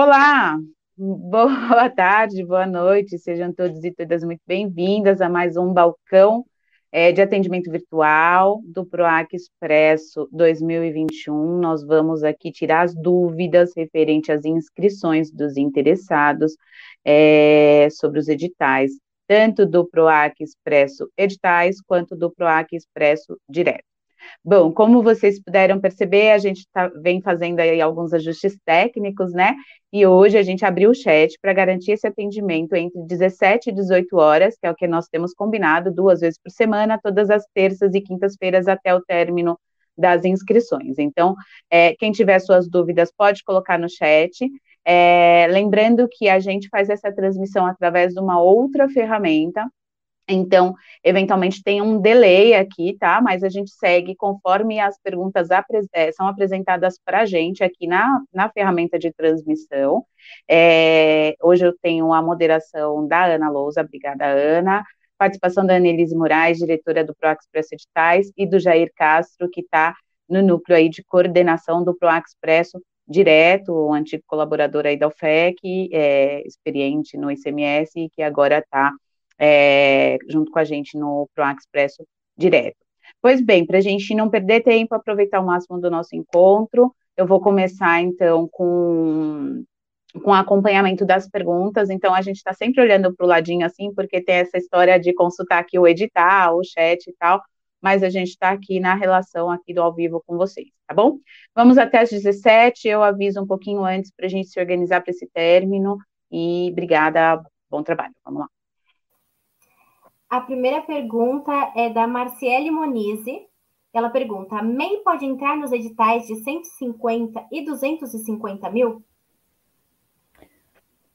Olá, boa tarde, boa noite, sejam todos e todas muito bem-vindas a mais um balcão é, de atendimento virtual do PROAC Expresso 2021. Nós vamos aqui tirar as dúvidas referentes às inscrições dos interessados é, sobre os editais, tanto do PROAC Expresso Editais quanto do PROAC Expresso Direto. Bom, como vocês puderam perceber, a gente tá, vem fazendo aí alguns ajustes técnicos, né? E hoje a gente abriu o chat para garantir esse atendimento entre 17 e 18 horas, que é o que nós temos combinado, duas vezes por semana, todas as terças e quintas-feiras até o término das inscrições. Então, é, quem tiver suas dúvidas pode colocar no chat. É, lembrando que a gente faz essa transmissão através de uma outra ferramenta, então, eventualmente tem um delay aqui, tá? Mas a gente segue conforme as perguntas apres é, são apresentadas para a gente aqui na, na ferramenta de transmissão. É, hoje eu tenho a moderação da Ana Lousa, obrigada, Ana. Participação da Annelise Moraes, diretora do ProExpresso Editais, e do Jair Castro, que está no núcleo aí de coordenação do ProExpresso direto, um antigo colaborador aí da UFEC, é, experiente no ICMS, e que agora está é, junto com a gente no ProAx Expresso direto. Pois bem, para a gente não perder tempo, aproveitar o máximo do nosso encontro, eu vou começar então com com acompanhamento das perguntas, então a gente está sempre olhando para o ladinho assim, porque tem essa história de consultar aqui o edital, o chat e tal, mas a gente está aqui na relação aqui do ao vivo com vocês, tá bom? Vamos até às 17, eu aviso um pouquinho antes para a gente se organizar para esse término, e obrigada, bom trabalho, vamos lá. A primeira pergunta é da Marciele Monize. Ela pergunta: a MEI pode entrar nos editais de 150 e 250 mil?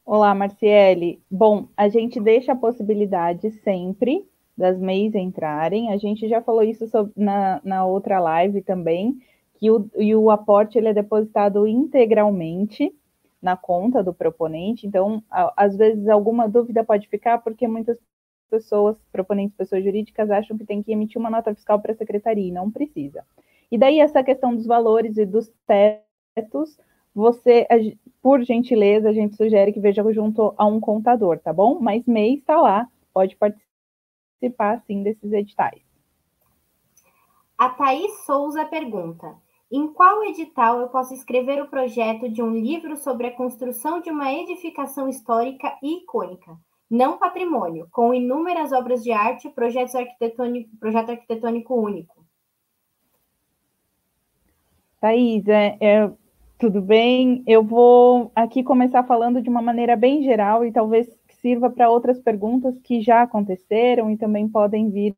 Olá, Marciele. Bom, a gente deixa a possibilidade sempre das MEIs entrarem. A gente já falou isso sobre, na, na outra live também, que o, e o aporte ele é depositado integralmente na conta do proponente. Então, às vezes, alguma dúvida pode ficar, porque muitas pessoas, proponentes pessoas jurídicas, acham que tem que emitir uma nota fiscal para a secretaria e não precisa. E daí essa questão dos valores e dos tetos, você, por gentileza, a gente sugere que veja junto a um contador, tá bom? Mas MEI está lá, pode participar sim desses editais. A Thaís Souza pergunta: em qual edital eu posso escrever o projeto de um livro sobre a construção de uma edificação histórica e icônica? Não patrimônio, com inúmeras obras de arte, projetos arquitetônico, projeto arquitetônico único. Thaís, é, é, tudo bem? Eu vou aqui começar falando de uma maneira bem geral e talvez sirva para outras perguntas que já aconteceram e também podem vir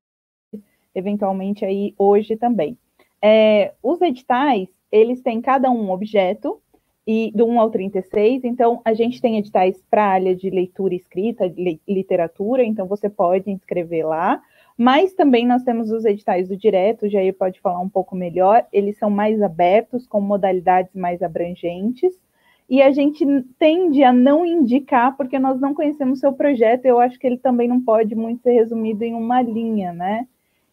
eventualmente aí hoje também. É, os editais, eles têm cada um objeto, e do 1 ao 36. Então, a gente tem editais para a área de leitura escrita, literatura, então você pode inscrever lá. Mas também nós temos os editais do direto, o Jair pode falar um pouco melhor, eles são mais abertos, com modalidades mais abrangentes, e a gente tende a não indicar, porque nós não conhecemos seu projeto, eu acho que ele também não pode muito ser resumido em uma linha, né?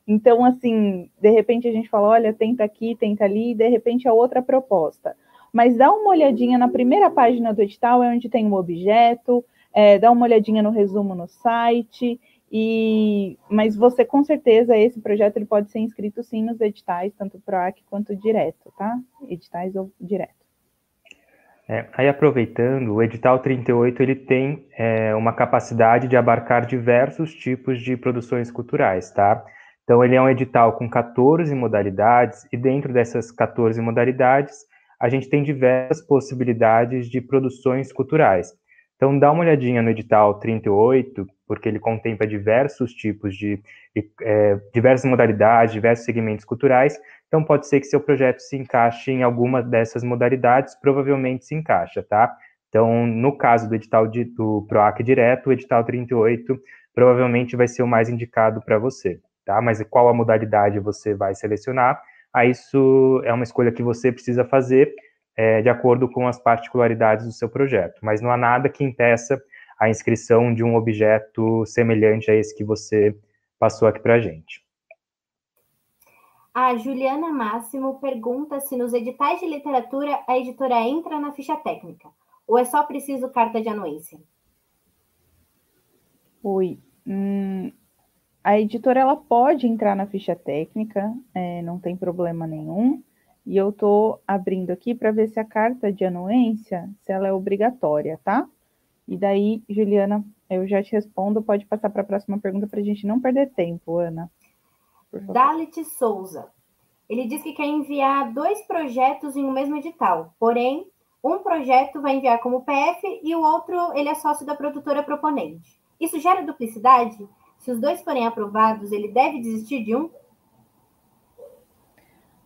Então, assim, de repente a gente fala, olha, tenta aqui, tenta ali, e de repente a outra proposta mas dá uma olhadinha na primeira página do edital, é onde tem o objeto, é, dá uma olhadinha no resumo no site, e mas você com certeza esse projeto ele pode ser inscrito sim nos editais, tanto PROAC quanto direto, tá? Editais ou direto. É, aí aproveitando, o edital 38 ele tem é, uma capacidade de abarcar diversos tipos de produções culturais, tá? Então ele é um edital com 14 modalidades e dentro dessas 14 modalidades a gente tem diversas possibilidades de produções culturais. Então, dá uma olhadinha no edital 38, porque ele contempla diversos tipos de, é, diversas modalidades, diversos segmentos culturais. Então, pode ser que seu projeto se encaixe em alguma dessas modalidades, provavelmente se encaixa, tá? Então, no caso do edital de, do PROAC direto, o edital 38 provavelmente vai ser o mais indicado para você, tá? Mas qual a modalidade você vai selecionar? Aí isso é uma escolha que você precisa fazer é, de acordo com as particularidades do seu projeto. Mas não há nada que impeça a inscrição de um objeto semelhante a esse que você passou aqui para a gente. A Juliana Máximo pergunta se nos editais de literatura a editora entra na ficha técnica. ou é só preciso carta de anuência? Oi. Hum, a editora ela pode entrar na ficha técnica, é, não tem problema nenhum. E eu estou abrindo aqui para ver se a carta de anuência, se ela é obrigatória, tá? E daí, Juliana, eu já te respondo, pode passar para a próxima pergunta para a gente não perder tempo, Ana. Dalit Souza. Ele diz que quer enviar dois projetos em um mesmo edital, porém, um projeto vai enviar como PF e o outro ele é sócio da produtora proponente. Isso gera duplicidade? Se os dois forem aprovados, ele deve desistir de um?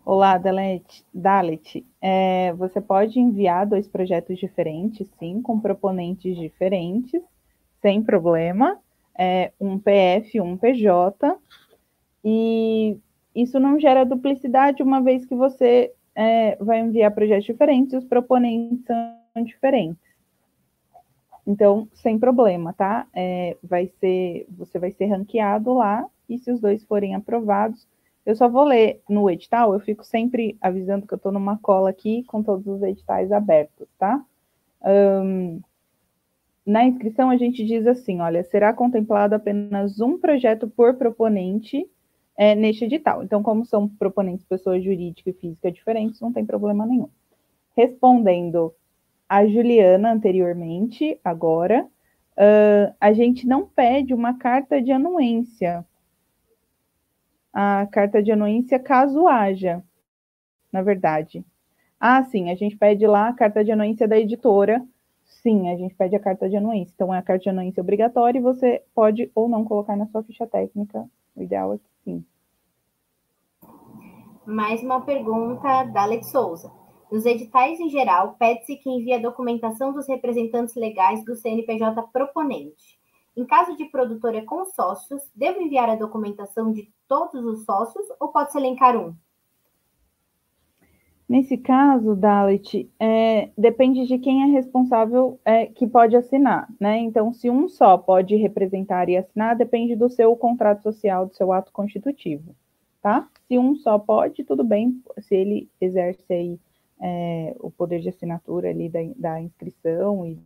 Olá, Dalet. É, você pode enviar dois projetos diferentes, sim, com proponentes diferentes, sem problema. É, um PF, um PJ. E isso não gera duplicidade, uma vez que você é, vai enviar projetos diferentes os proponentes são diferentes. Então, sem problema, tá? É, vai ser, você vai ser ranqueado lá, e se os dois forem aprovados, eu só vou ler no edital, eu fico sempre avisando que eu estou numa cola aqui com todos os editais abertos, tá? Um, na inscrição a gente diz assim, olha, será contemplado apenas um projeto por proponente é, neste edital. Então, como são proponentes pessoa jurídica e física diferentes, não tem problema nenhum. Respondendo a Juliana anteriormente, agora, uh, a gente não pede uma carta de anuência. A carta de anuência caso haja, na verdade. Ah, sim, a gente pede lá a carta de anuência da editora. Sim, a gente pede a carta de anuência. Então, é a carta de anuência obrigatória e você pode ou não colocar na sua ficha técnica. O ideal é que sim. Mais uma pergunta da Alex Souza. Nos editais em geral, pede-se que envie a documentação dos representantes legais do CNPJ proponente. Em caso de produtora com sócios, devo enviar a documentação de todos os sócios ou pode-se elencar um? Nesse caso, Dalit, é, depende de quem é responsável é, que pode assinar, né? Então, se um só pode representar e assinar, depende do seu contrato social, do seu ato constitutivo, tá? Se um só pode, tudo bem, se ele exerce aí é, o poder de assinatura ali da, da, inscrição e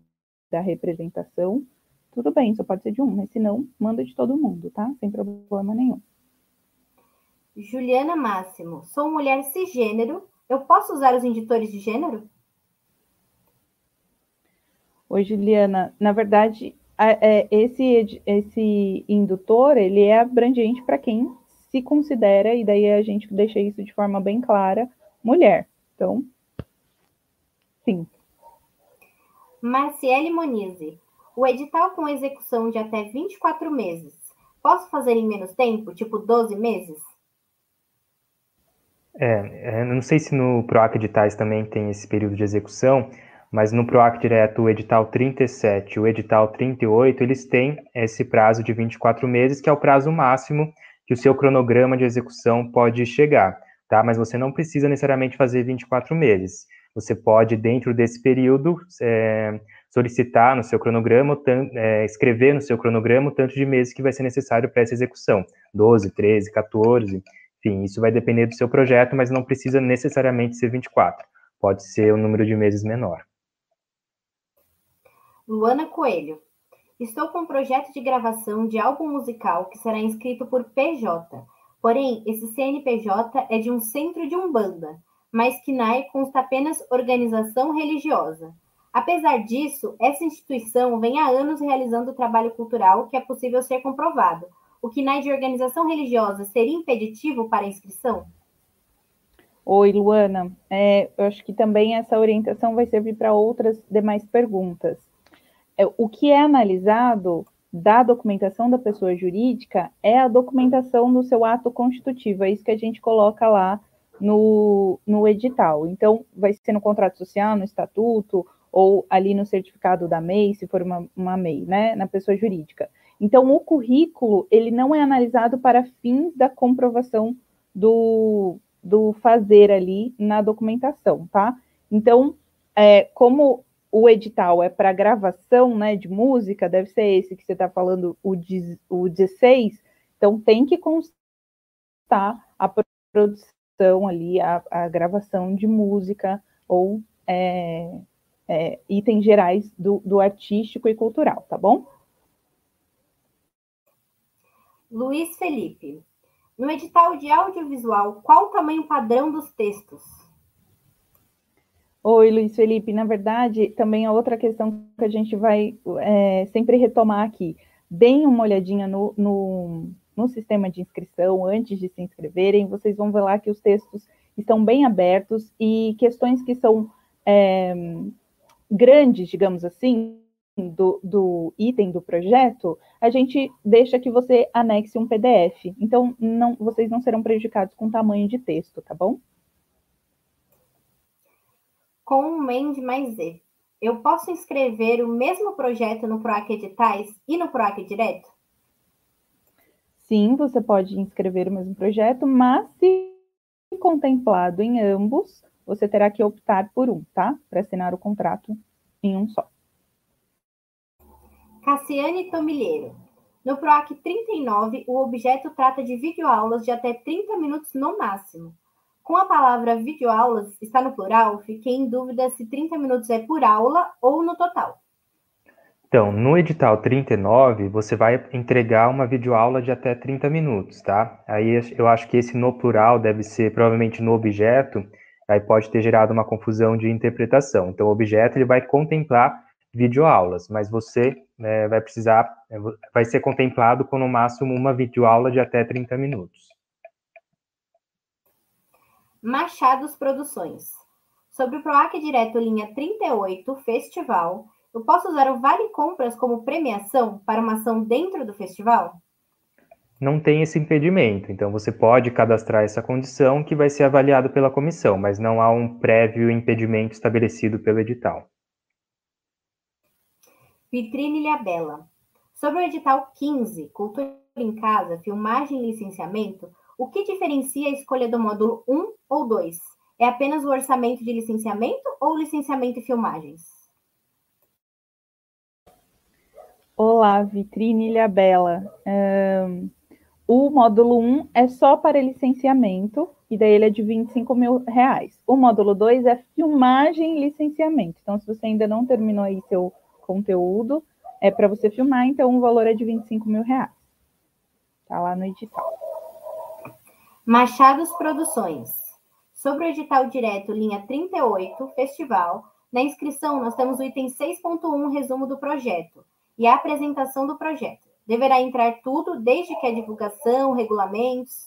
da representação, tudo bem, só pode ser de um, mas se não, manda de todo mundo, tá? Sem problema nenhum. Juliana Máximo, sou mulher cisgênero, eu posso usar os indutores de gênero? Oi, Juliana, na verdade, é, esse, esse indutor, ele é abrangente para quem se considera, e daí a gente deixa isso de forma bem clara, mulher. Então, Sim. Marciele Monize. O edital com execução de até 24 meses. Posso fazer em menos tempo, tipo 12 meses? É, é não sei se no PROAC Editais também tem esse período de execução, mas no PROAC Direto, o edital 37 e o edital 38, eles têm esse prazo de 24 meses, que é o prazo máximo que o seu cronograma de execução pode chegar, tá? Mas você não precisa necessariamente fazer 24 meses. Você pode, dentro desse período, é, solicitar no seu cronograma, é, escrever no seu cronograma o tanto de meses que vai ser necessário para essa execução. 12, 13, 14, enfim, isso vai depender do seu projeto, mas não precisa necessariamente ser 24. Pode ser um número de meses menor. Luana Coelho. Estou com um projeto de gravação de álbum musical que será inscrito por PJ. Porém, esse CNPJ é de um centro de Umbanda mas KNAI consta apenas organização religiosa. Apesar disso, essa instituição vem há anos realizando trabalho cultural que é possível ser comprovado. O KNAI de organização religiosa seria impeditivo para a inscrição? Oi, Luana. É, eu acho que também essa orientação vai servir para outras demais perguntas. É, o que é analisado da documentação da pessoa jurídica é a documentação do seu ato constitutivo, é isso que a gente coloca lá no, no edital. Então, vai ser no contrato social, no estatuto, ou ali no certificado da MEI, se for uma, uma MEI, né, na pessoa jurídica. Então, o currículo, ele não é analisado para fins da comprovação do, do fazer ali na documentação, tá? Então, é, como o edital é para gravação, né, de música, deve ser esse que você está falando, o, o 16, então tem que constar a produção ali a, a gravação de música ou é, é, itens gerais do, do artístico e cultural, tá bom? Luiz Felipe, no edital de audiovisual, qual o tamanho padrão dos textos? Oi, Luiz Felipe. Na verdade, também é outra questão que a gente vai é, sempre retomar aqui. Deem uma olhadinha no, no, no, sistema de inscrição antes de se inscreverem. Vocês vão ver lá que os textos estão bem abertos e questões que são é, grandes, digamos assim, do, do, item do projeto, a gente deixa que você anexe um PDF. Então, não, vocês não serão prejudicados com tamanho de texto, tá bom? com um MEND mais Z. Eu posso inscrever o mesmo projeto no PROAC Editais e no PROAC Direto? Sim, você pode inscrever o mesmo projeto, mas se contemplado em ambos, você terá que optar por um, tá? Para assinar o contrato em um só. Cassiane Tomilheiro. No PROAC 39, o objeto trata de videoaulas de até 30 minutos no máximo. Com a palavra videoaulas, está no plural, fiquei em dúvida se 30 minutos é por aula ou no total. Então, no edital 39, você vai entregar uma videoaula de até 30 minutos, tá? Aí eu acho que esse no plural deve ser provavelmente no objeto, aí pode ter gerado uma confusão de interpretação. Então, o objeto ele vai contemplar videoaulas, mas você é, vai precisar, é, vai ser contemplado com no máximo uma videoaula de até 30 minutos. Machados Produções. Sobre o PROAC Direto Linha 38, Festival, eu posso usar o Vale Compras como premiação para uma ação dentro do festival? Não tem esse impedimento, então você pode cadastrar essa condição que vai ser avaliado pela comissão, mas não há um prévio impedimento estabelecido pelo edital. Vitrine Ilhabela. Sobre o edital 15, Cultura em Casa, Filmagem e Licenciamento, o que diferencia a escolha do módulo 1 ou 2? É apenas o orçamento de licenciamento ou licenciamento e filmagens? Olá, Vitrine Ilha Bela. Um, o módulo 1 é só para licenciamento, e daí ele é de 25 mil reais. O módulo 2 é filmagem e licenciamento. Então, se você ainda não terminou aí seu conteúdo, é para você filmar, então o valor é de 25 mil reais. Tá lá no edital. Machados Produções. Sobre o edital direto, linha 38, Festival, na inscrição nós temos o item 6.1, resumo do projeto, e a apresentação do projeto. Deverá entrar tudo, desde que a divulgação, regulamentos.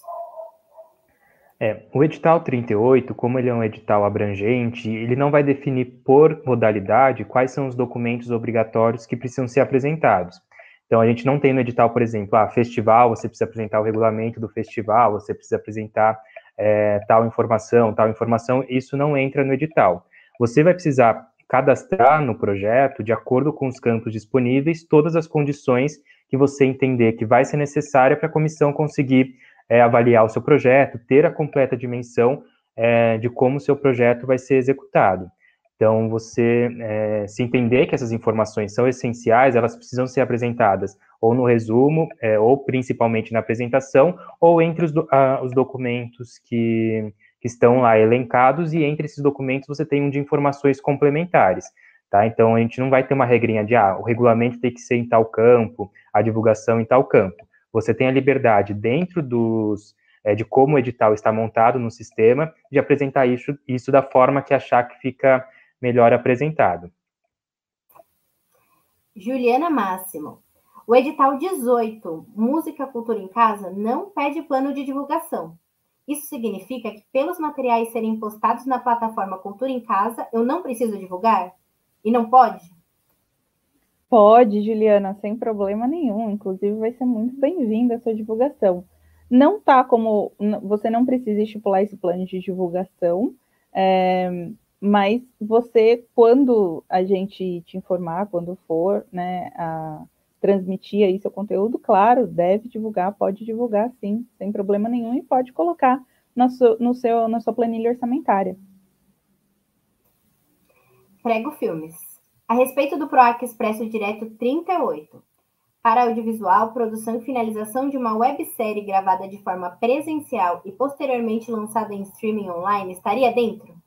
É, o edital 38, como ele é um edital abrangente, ele não vai definir por modalidade quais são os documentos obrigatórios que precisam ser apresentados. Então, a gente não tem no edital, por exemplo, ah, festival, você precisa apresentar o regulamento do festival, você precisa apresentar é, tal informação, tal informação, isso não entra no edital. Você vai precisar cadastrar no projeto, de acordo com os campos disponíveis, todas as condições que você entender que vai ser necessária para a comissão conseguir é, avaliar o seu projeto, ter a completa dimensão é, de como o seu projeto vai ser executado. Então, você é, se entender que essas informações são essenciais, elas precisam ser apresentadas ou no resumo, é, ou principalmente na apresentação, ou entre os, do, os documentos que, que, estão lá elencados, e entre esses documentos você tem um de informações complementares. Tá? Então, a gente não vai ter uma regrinha de, ah, o regulamento tem que ser em tal campo, a divulgação em tal campo. Você tem a liberdade, dentro dos, é, de como o edital está montado no sistema, de apresentar isso, isso da forma que achar que fica melhor apresentado. Juliana Máximo. O edital 18, Música Cultura em Casa, não pede plano de divulgação. Isso significa que, pelos materiais serem postados na plataforma Cultura em Casa, eu não preciso divulgar? E não pode? Pode, Juliana, sem problema nenhum. Inclusive, vai ser muito bem-vinda a sua divulgação. Não tá como. Você não precisa estipular esse plano de divulgação. É, mas você, quando a gente te informar, quando for, né, a transmitir aí seu conteúdo, claro, deve divulgar, pode divulgar sim, sem problema nenhum, e pode colocar no seu, no seu, na sua planilha orçamentária. Prego Filmes. A respeito do PROAC Expresso Direto 38. Para audiovisual, produção e finalização de uma websérie gravada de forma presencial e posteriormente lançada em streaming online estaria dentro?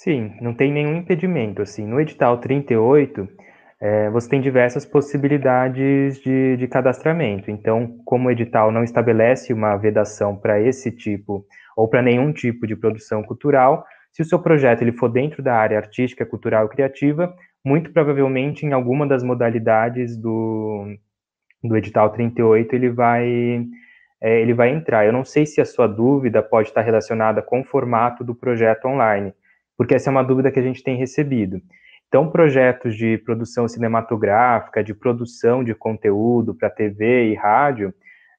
Sim, não tem nenhum impedimento. Assim, no edital 38, é, você tem diversas possibilidades de, de cadastramento. Então, como o edital não estabelece uma vedação para esse tipo ou para nenhum tipo de produção cultural, se o seu projeto ele for dentro da área artística, cultural e criativa, muito provavelmente em alguma das modalidades do, do edital 38 ele vai é, ele vai entrar. Eu não sei se a sua dúvida pode estar relacionada com o formato do projeto online, porque essa é uma dúvida que a gente tem recebido. Então, projetos de produção cinematográfica, de produção de conteúdo para TV e rádio,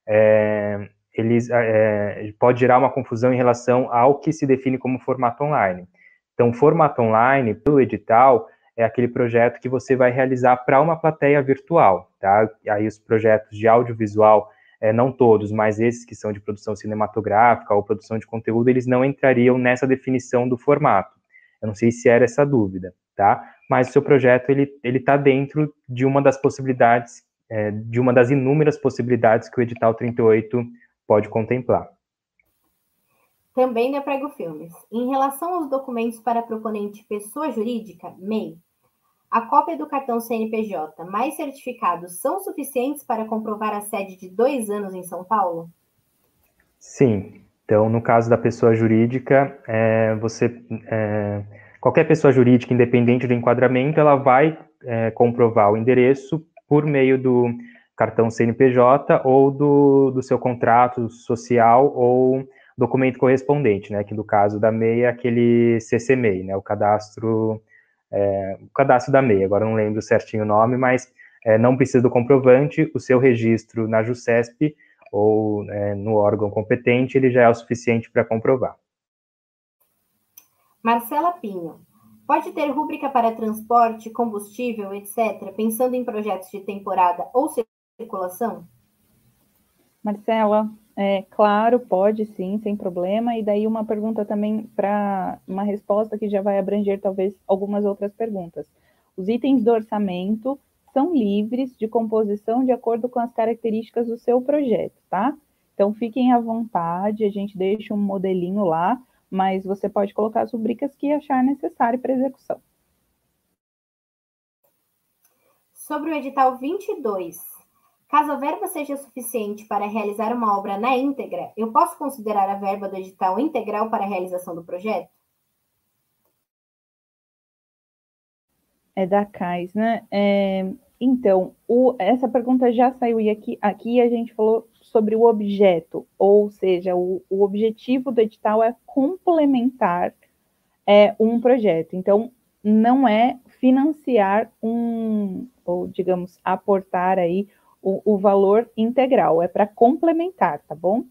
é, eles é, pode gerar uma confusão em relação ao que se define como formato online. Então, formato online, pelo edital, é aquele projeto que você vai realizar para uma plateia virtual, tá? Aí os projetos de audiovisual, é, não todos, mas esses que são de produção cinematográfica ou produção de conteúdo, eles não entrariam nessa definição do formato. Eu não sei se era essa dúvida, tá? Mas o seu projeto, ele está dentro de uma das possibilidades, é, de uma das inúmeras possibilidades que o edital 38 pode contemplar. Também da Prego Filmes. Em relação aos documentos para proponente pessoa jurídica, MEI, a cópia do cartão CNPJ mais certificados são suficientes para comprovar a sede de dois anos em São Paulo? Sim. Então, no caso da pessoa jurídica, é, você, é, qualquer pessoa jurídica, independente do enquadramento, ela vai é, comprovar o endereço por meio do cartão CNPJ ou do, do seu contrato social ou documento correspondente, né? Que no caso da MEI é aquele CCMEI, né? O cadastro é, o cadastro da MEI, agora não lembro certinho o nome, mas é, não precisa do comprovante, o seu registro na JUSCESP ou é, no órgão competente, ele já é o suficiente para comprovar. Marcela Pinho, pode ter rúbrica para transporte, combustível, etc., pensando em projetos de temporada ou circulação? Marcela, é, claro, pode sim, sem problema. E daí uma pergunta também para uma resposta que já vai abranger talvez algumas outras perguntas. Os itens do orçamento são livres de composição de acordo com as características do seu projeto, tá? Então fiquem à vontade, a gente deixa um modelinho lá, mas você pode colocar as rubricas que achar necessário para execução. Sobre o edital 22, Caso a verba seja suficiente para realizar uma obra na íntegra, eu posso considerar a verba do edital integral para a realização do projeto? É da CAIS, né? É, então, o, essa pergunta já saiu e aqui, aqui a gente falou sobre o objeto, ou seja, o, o objetivo do edital é complementar é, um projeto. Então, não é financiar um, ou digamos, aportar aí o, o valor integral, é para complementar, tá bom?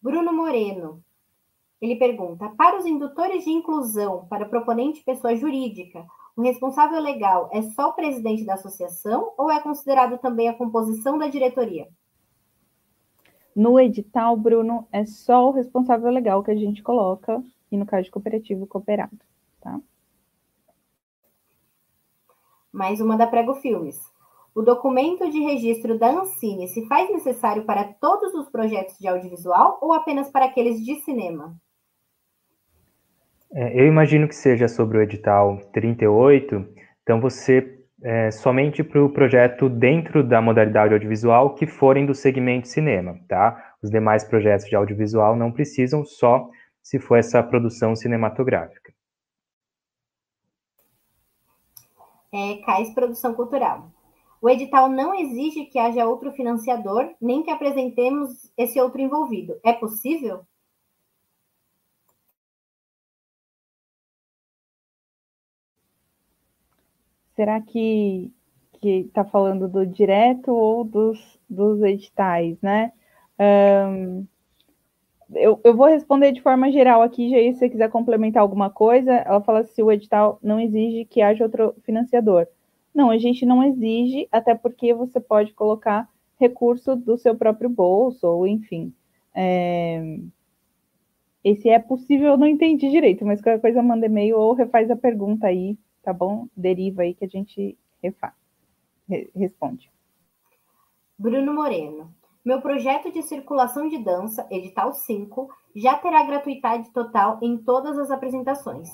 Bruno Moreno, ele pergunta: para os indutores de inclusão, para proponente pessoa jurídica, o responsável legal é só o presidente da associação ou é considerado também a composição da diretoria? No edital, Bruno, é só o responsável legal que a gente coloca, e no caso de cooperativo, cooperado, tá? mais uma da Prego Filmes. O documento de registro da Ancine se faz necessário para todos os projetos de audiovisual ou apenas para aqueles de cinema? É, eu imagino que seja sobre o edital 38, então você é, somente para o projeto dentro da modalidade audiovisual que forem do segmento cinema, tá? Os demais projetos de audiovisual não precisam, só se for essa produção cinematográfica. é, CAIS Produção Cultural. O edital não exige que haja outro financiador, nem que apresentemos esse outro envolvido. É possível? Será que está falando do direto ou dos, dos editais, né? Um, eu, eu vou responder de forma geral aqui, Jair, se você quiser complementar alguma coisa, ela fala se o edital não exige que haja outro financiador. Não, a gente não exige, até porque você pode colocar recurso do seu próprio bolso, ou enfim. É... Esse é possível, eu não entendi direito, mas qualquer coisa manda e-mail ou refaz a pergunta aí, tá bom? Deriva aí que a gente refaz, responde. Bruno Moreno. Meu projeto de circulação de dança, edital 5, já terá gratuidade total em todas as apresentações.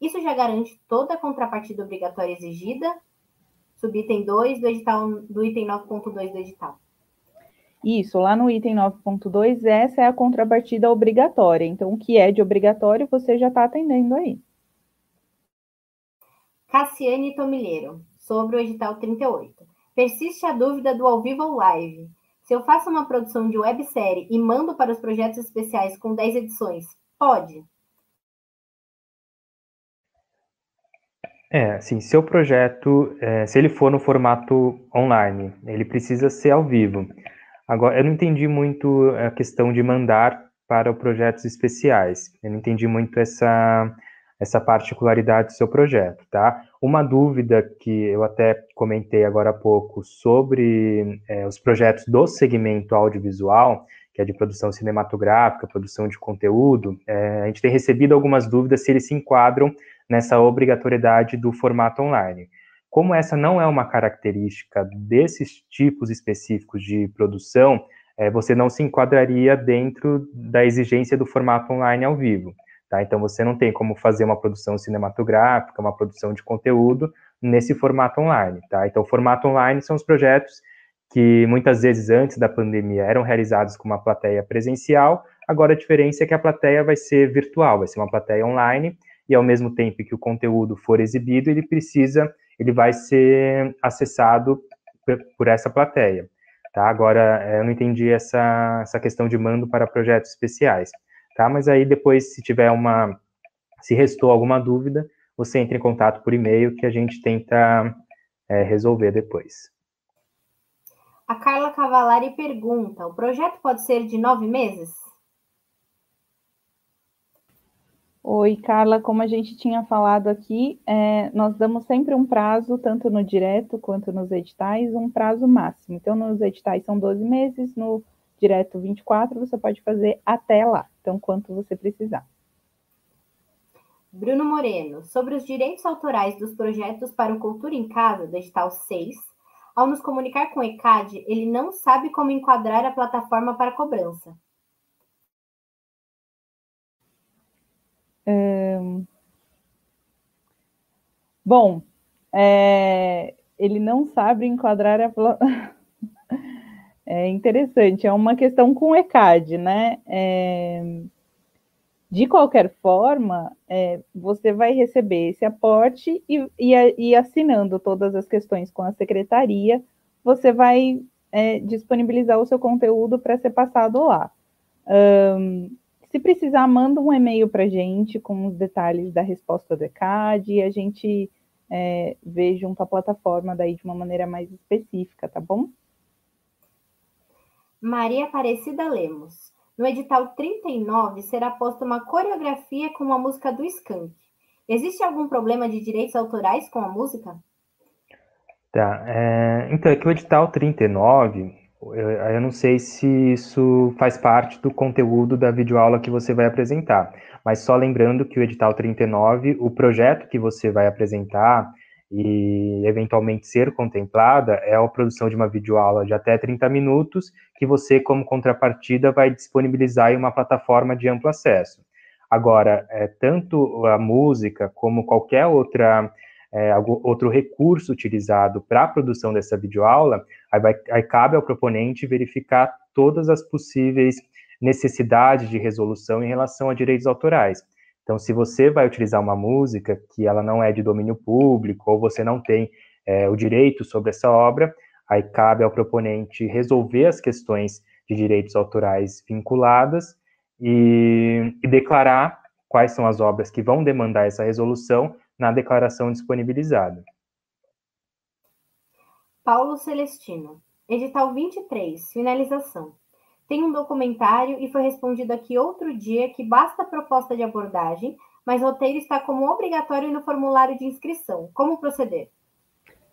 Isso já garante toda a contrapartida obrigatória exigida? Subitem 2 do, edital, do item 9.2 do edital. Isso, lá no item 9.2, essa é a contrapartida obrigatória. Então, o que é de obrigatório, você já está atendendo aí. Cassiane Tomilheiro, sobre o edital 38. Persiste a dúvida do ao vivo ou live. Se eu faço uma produção de websérie e mando para os projetos especiais com 10 edições, pode? É, sim, seu projeto, é, se ele for no formato online, ele precisa ser ao vivo. Agora, eu não entendi muito a questão de mandar para projetos especiais. Eu não entendi muito essa, essa particularidade do seu projeto, tá? Uma dúvida que eu até comentei agora há pouco sobre é, os projetos do segmento audiovisual, que é de produção cinematográfica, produção de conteúdo, é, a gente tem recebido algumas dúvidas se eles se enquadram nessa obrigatoriedade do formato online. Como essa não é uma característica desses tipos específicos de produção, é, você não se enquadraria dentro da exigência do formato online ao vivo. Tá? Então, você não tem como fazer uma produção cinematográfica, uma produção de conteúdo nesse formato online. Tá? Então, o formato online são os projetos que muitas vezes antes da pandemia eram realizados com uma plateia presencial, agora a diferença é que a plateia vai ser virtual, vai ser uma plateia online, e ao mesmo tempo que o conteúdo for exibido, ele precisa, ele vai ser acessado por essa plateia. Tá? Agora, eu não entendi essa, essa questão de mando para projetos especiais tá? Mas aí depois, se tiver uma, se restou alguma dúvida, você entra em contato por e-mail que a gente tenta é, resolver depois. A Carla Cavalari pergunta: o projeto pode ser de nove meses? Oi, Carla, como a gente tinha falado aqui, é, nós damos sempre um prazo, tanto no direto quanto nos editais, um prazo máximo. Então, nos editais são 12 meses, no direto 24, você pode fazer até lá, então quanto você precisar. Bruno Moreno, sobre os direitos autorais dos projetos para o Cultura em Casa, digital 6, ao nos comunicar com o ECAD, ele não sabe como enquadrar a plataforma para cobrança. Bom, é... ele não sabe enquadrar a É interessante, é uma questão com o ECAD, né? É, de qualquer forma, é, você vai receber esse aporte e, e, e, assinando todas as questões com a secretaria, você vai é, disponibilizar o seu conteúdo para ser passado lá. Um, se precisar, manda um e-mail para a gente com os detalhes da resposta do ECAD e a gente é, vê junto à plataforma daí de uma maneira mais específica, tá bom? Maria Aparecida Lemos. No edital 39 será posta uma coreografia com a música do Skank. Existe algum problema de direitos autorais com a música? Tá, é, então é que o edital 39, eu, eu não sei se isso faz parte do conteúdo da videoaula que você vai apresentar, mas só lembrando que o edital 39, o projeto que você vai apresentar, e eventualmente ser contemplada é a produção de uma videoaula de até 30 minutos, que você, como contrapartida, vai disponibilizar em uma plataforma de amplo acesso. Agora, é, tanto a música como qualquer outra, é, outro recurso utilizado para a produção dessa videoaula, aí, vai, aí cabe ao proponente verificar todas as possíveis necessidades de resolução em relação a direitos autorais. Então, se você vai utilizar uma música que ela não é de domínio público ou você não tem é, o direito sobre essa obra, aí cabe ao proponente resolver as questões de direitos autorais vinculadas e, e declarar quais são as obras que vão demandar essa resolução na declaração disponibilizada. Paulo Celestino, edital 23, finalização. Tem um documentário e foi respondido aqui outro dia que basta a proposta de abordagem, mas o roteiro está como obrigatório no formulário de inscrição. Como proceder?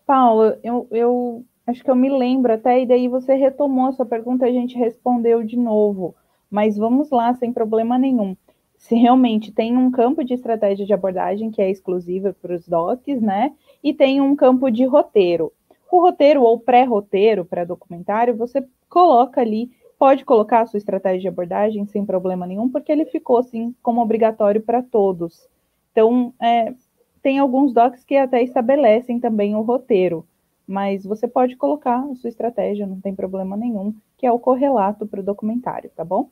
Paulo, eu, eu acho que eu me lembro até, e daí você retomou a sua pergunta a gente respondeu de novo. Mas vamos lá, sem problema nenhum. Se realmente tem um campo de estratégia de abordagem que é exclusiva para os DOCs, né? E tem um campo de roteiro. o roteiro ou pré-roteiro, pré-documentário, você coloca ali, pode colocar a sua estratégia de abordagem sem problema nenhum, porque ele ficou assim como obrigatório para todos. Então, é, tem alguns docs que até estabelecem também o roteiro, mas você pode colocar a sua estratégia, não tem problema nenhum, que é o correlato para o documentário, tá bom?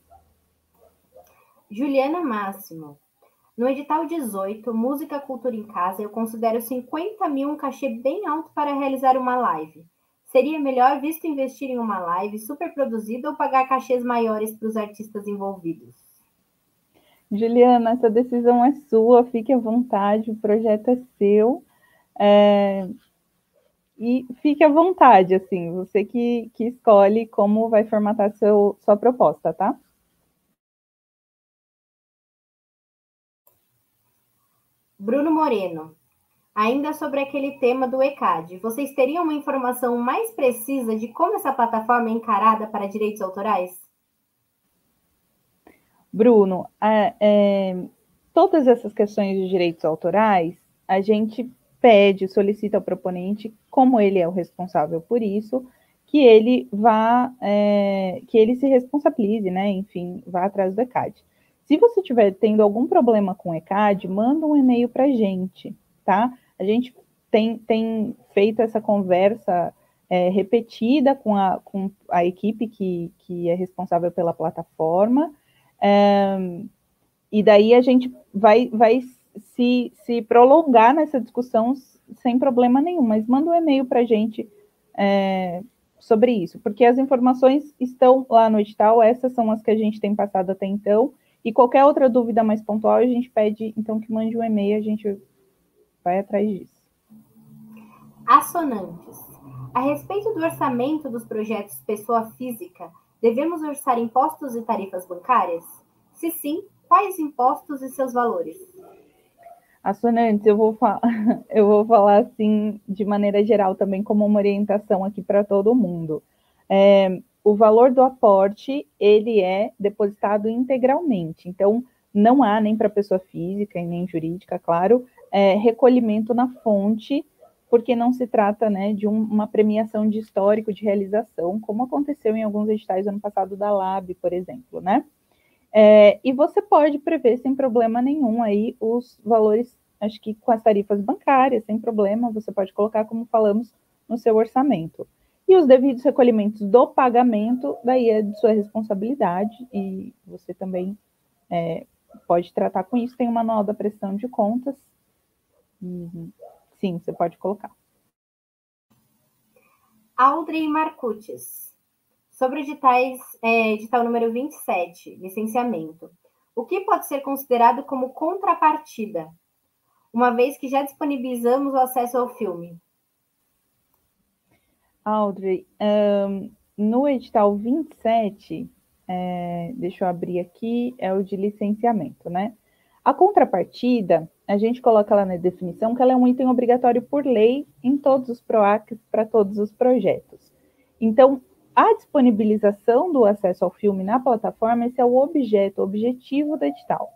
Juliana Máximo. No edital 18, Música Cultura em Casa, eu considero 50 mil um cachê bem alto para realizar uma live. Seria melhor visto investir em uma live super produzida ou pagar cachês maiores para os artistas envolvidos? Juliana, essa decisão é sua, fique à vontade, o projeto é seu. É... E fique à vontade, assim, você que, que escolhe como vai formatar seu, sua proposta, tá? Bruno Moreno. Ainda sobre aquele tema do ECAD, vocês teriam uma informação mais precisa de como essa plataforma é encarada para direitos autorais? Bruno, é, é, todas essas questões de direitos autorais, a gente pede, solicita ao proponente, como ele é o responsável por isso, que ele vá, é, que ele se responsabilize, né? Enfim, vá atrás do ECAD. Se você estiver tendo algum problema com o ECAD, manda um e-mail para a gente, tá? A gente tem, tem feito essa conversa é, repetida com a, com a equipe que, que é responsável pela plataforma, é, e daí a gente vai, vai se, se prolongar nessa discussão sem problema nenhum, mas manda um e-mail para a gente é, sobre isso, porque as informações estão lá no edital, essas são as que a gente tem passado até então, e qualquer outra dúvida mais pontual, a gente pede, então, que mande um e-mail, a gente vai atrás disso. Assonantes. A respeito do orçamento dos projetos pessoa física, devemos orçar impostos e tarifas bancárias? Se sim, quais impostos e seus valores? Assonantes, eu vou, eu vou falar assim de maneira geral também como uma orientação aqui para todo mundo. É, o valor do aporte ele é depositado integralmente. Então, não há nem para pessoa física e nem jurídica, claro, é, recolhimento na fonte, porque não se trata né, de um, uma premiação de histórico de realização, como aconteceu em alguns editais ano passado da Lab, por exemplo, né? É, e você pode prever sem problema nenhum aí os valores, acho que com as tarifas bancárias, sem problema, você pode colocar, como falamos, no seu orçamento. E os devidos recolhimentos do pagamento, daí é de sua responsabilidade, e você também é, pode tratar com isso. Tem o manual da prestação de contas. Sim, você pode colocar. Audrey Marcutes. Sobre editais, é, edital número 27, licenciamento. O que pode ser considerado como contrapartida, uma vez que já disponibilizamos o acesso ao filme? Audrey, um, no edital 27, é, deixa eu abrir aqui, é o de licenciamento, né? A contrapartida, a gente coloca lá na definição que ela é um item obrigatório por lei em todos os PROACs para todos os projetos. Então, a disponibilização do acesso ao filme na plataforma, esse é o objeto, o objetivo do edital.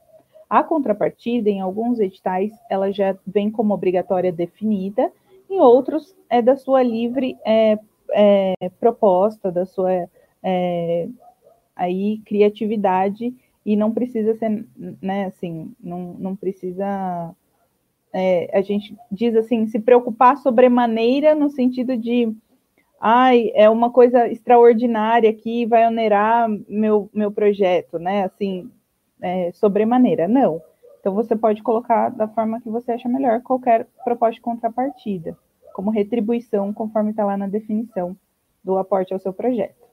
A contrapartida, em alguns editais, ela já vem como obrigatória definida, em outros é da sua livre é, é, proposta, da sua é, aí criatividade e não precisa ser, né, assim, não, não precisa, é, a gente diz assim, se preocupar sobremaneira no sentido de, ai, é uma coisa extraordinária que vai onerar meu, meu projeto, né, assim, é, sobremaneira, não. Então, você pode colocar da forma que você acha melhor qualquer proposta de contrapartida, como retribuição, conforme está lá na definição do aporte ao seu projeto.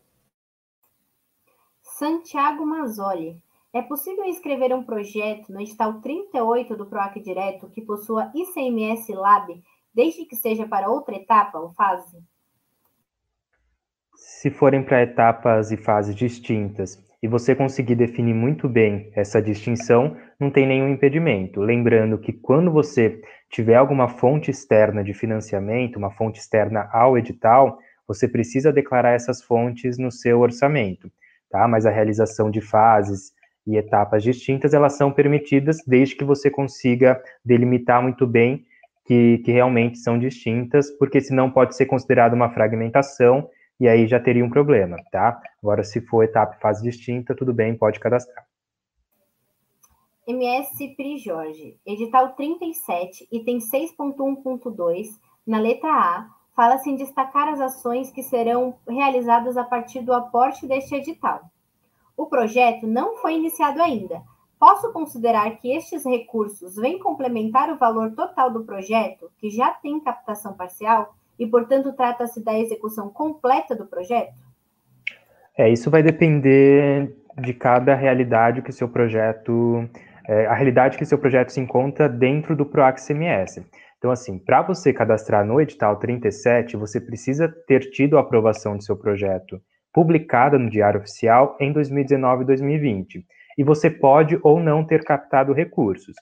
Santiago Mazzoli. É possível inscrever um projeto no edital 38 do PROAC Direto que possua ICMS Lab, desde que seja para outra etapa ou fase? Se forem para etapas e fases distintas e você conseguir definir muito bem essa distinção, não tem nenhum impedimento. Lembrando que quando você tiver alguma fonte externa de financiamento, uma fonte externa ao edital, você precisa declarar essas fontes no seu orçamento, tá? Mas a realização de fases e etapas distintas, elas são permitidas desde que você consiga delimitar muito bem que, que realmente são distintas, porque senão pode ser considerado uma fragmentação e aí já teria um problema, tá? Agora, se for etapa e fase distinta, tudo bem, pode cadastrar. MS Pri Jorge, edital 37, item 6.1.2, na letra A, fala-se em destacar as ações que serão realizadas a partir do aporte deste edital. O projeto não foi iniciado ainda. Posso considerar que estes recursos vêm complementar o valor total do projeto, que já tem captação parcial, e, portanto, trata-se da execução completa do projeto? É, isso vai depender de cada realidade que seu projeto, é, a realidade que seu projeto se encontra dentro do PROAC CMS. Então, assim, para você cadastrar no edital 37, você precisa ter tido a aprovação do seu projeto publicada no Diário Oficial em 2019 e 2020. E você pode ou não ter captado recursos.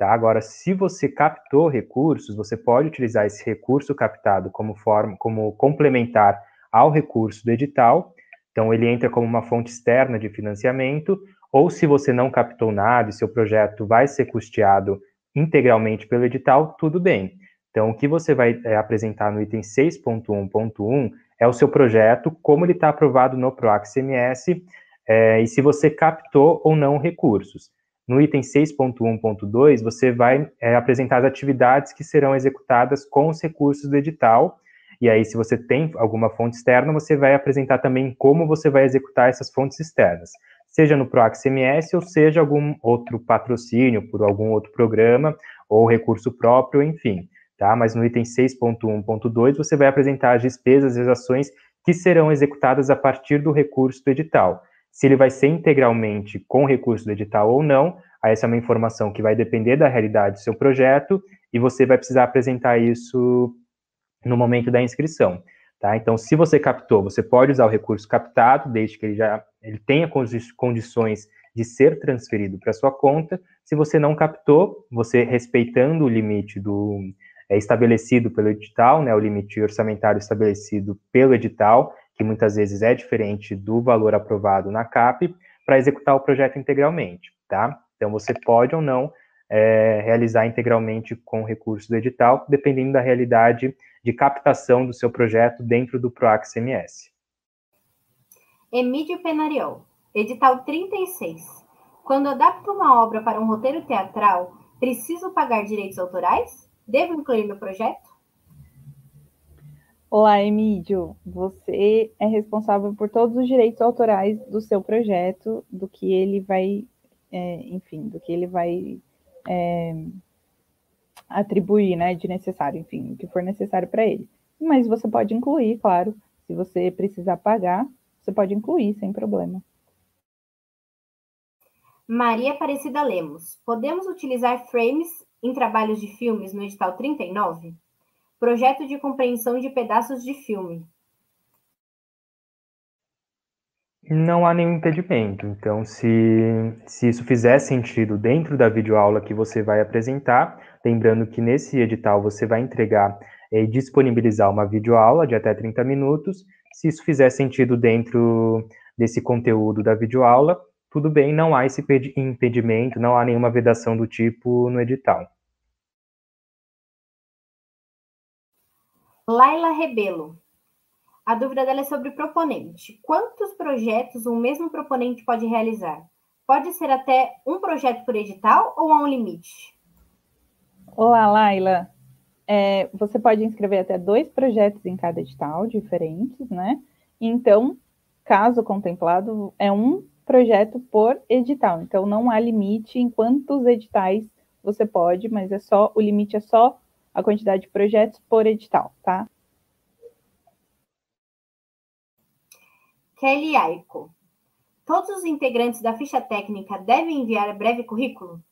Tá? Agora, se você captou recursos, você pode utilizar esse recurso captado como forma, como complementar ao recurso do edital. Então, ele entra como uma fonte externa de financiamento, ou se você não captou nada e seu projeto vai ser custeado integralmente pelo edital, tudo bem. Então, o que você vai é, apresentar no item 6.1.1 é o seu projeto, como ele está aprovado no PROAC CMS, é, e se você captou ou não recursos. No item 6.1.2, você vai é, apresentar as atividades que serão executadas com os recursos do edital, e aí, se você tem alguma fonte externa, você vai apresentar também como você vai executar essas fontes externas, seja no PROAC CMS ou seja algum outro patrocínio por algum outro programa ou recurso próprio, enfim. Tá? Mas no item 6.1.2 você vai apresentar as despesas e as ações que serão executadas a partir do recurso do edital. Se ele vai ser integralmente com recurso do edital ou não, essa é uma informação que vai depender da realidade do seu projeto e você vai precisar apresentar isso no momento da inscrição. Tá? Então, se você captou, você pode usar o recurso captado, desde que ele já ele tenha condições de ser transferido para sua conta. Se você não captou, você respeitando o limite do é, estabelecido pelo edital, né, o limite orçamentário estabelecido pelo edital, que muitas vezes é diferente do valor aprovado na CAP, para executar o projeto integralmente, tá? Então, você pode ou não é, realizar integralmente com o recurso do edital, dependendo da realidade de captação do seu projeto dentro do PROAC CMS. Emílio Penariol, edital 36. Quando adapto uma obra para um roteiro teatral, preciso pagar direitos autorais? Devo incluir no projeto? Olá, Emílio. Você é responsável por todos os direitos autorais do seu projeto, do que ele vai, é, enfim, do que ele vai é, atribuir, né, de necessário, enfim, o que for necessário para ele. Mas você pode incluir, claro, se você precisar pagar, você pode incluir sem problema. Maria Aparecida Lemos. Podemos utilizar frames em trabalhos de filmes no edital 39? Projeto de compreensão de pedaços de filme. Não há nenhum impedimento. Então, se, se isso fizer sentido dentro da videoaula que você vai apresentar, lembrando que nesse edital você vai entregar e disponibilizar uma videoaula de até 30 minutos. Se isso fizer sentido dentro desse conteúdo da videoaula, tudo bem, não há esse impedimento, não há nenhuma vedação do tipo no edital. Laila Rebelo. A dúvida dela é sobre o proponente. Quantos projetos um mesmo proponente pode realizar? Pode ser até um projeto por edital ou há um limite? Olá, Laila. É, você pode inscrever até dois projetos em cada edital, diferentes, né? Então, caso contemplado, é um projeto por edital. Então, não há limite em quantos editais você pode, mas é só o limite é só a quantidade de projetos por edital, tá? Kelly Aiko. Todos os integrantes da ficha técnica devem enviar breve currículo?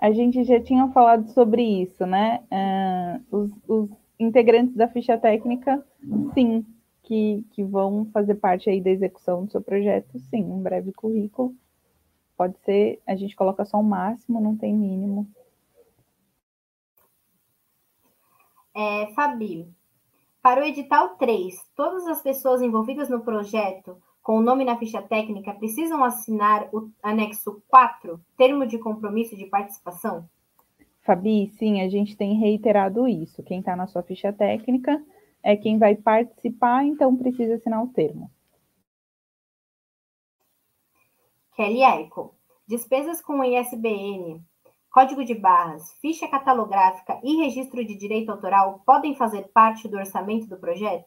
A gente já tinha falado sobre isso, né? Uh, os, os, integrantes da ficha técnica, sim, que, que vão fazer parte aí da execução do seu projeto, sim, um breve currículo. Pode ser, a gente coloca só o máximo, não tem mínimo. É, Fabi, para o edital 3, todas as pessoas envolvidas no projeto com o nome na ficha técnica precisam assinar o anexo 4, termo de compromisso de participação? Fabi, sim, a gente tem reiterado isso. Quem está na sua ficha técnica é quem vai participar, então precisa assinar o termo. Kelly Eco. Despesas com ISBN, código de barras, ficha catalográfica e registro de direito autoral podem fazer parte do orçamento do projeto?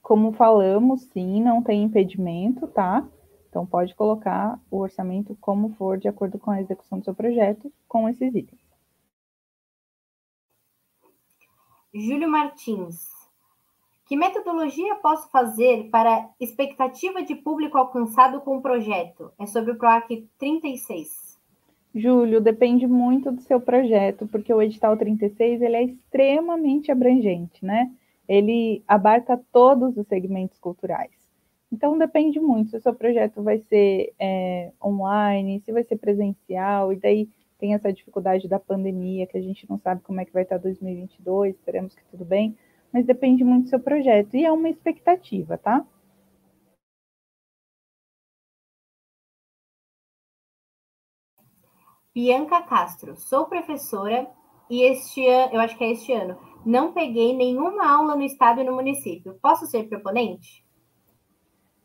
Como falamos, sim, não tem impedimento, tá? Então pode colocar o orçamento como for de acordo com a execução do seu projeto com esses itens. Júlio Martins. Que metodologia posso fazer para expectativa de público alcançado com o projeto? É sobre o PROAC 36. Júlio, depende muito do seu projeto, porque o edital 36 ele é extremamente abrangente, né? Ele abarca todos os segmentos culturais. Então depende muito se o seu projeto vai ser é, online, se vai ser presencial, e daí tem essa dificuldade da pandemia, que a gente não sabe como é que vai estar 2022, esperamos que tudo bem, mas depende muito do seu projeto e é uma expectativa, tá? Bianca Castro, sou professora e este ano, eu acho que é este ano, não peguei nenhuma aula no estado e no município. Posso ser proponente?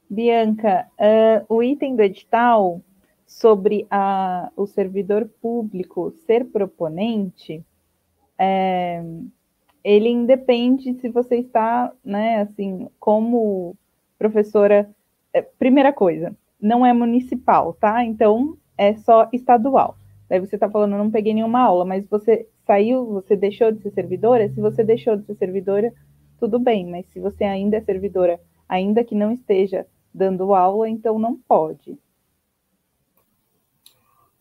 Bianca, uh, o item do edital sobre a, o servidor público ser proponente, é, ele independe se você está, né, assim, como professora. É, primeira coisa, não é municipal, tá? Então é só estadual. Daí você está falando, não peguei nenhuma aula, mas você saiu, você deixou de ser servidora? Se você deixou de ser servidora, tudo bem, mas se você ainda é servidora, ainda que não esteja dando aula, então não pode.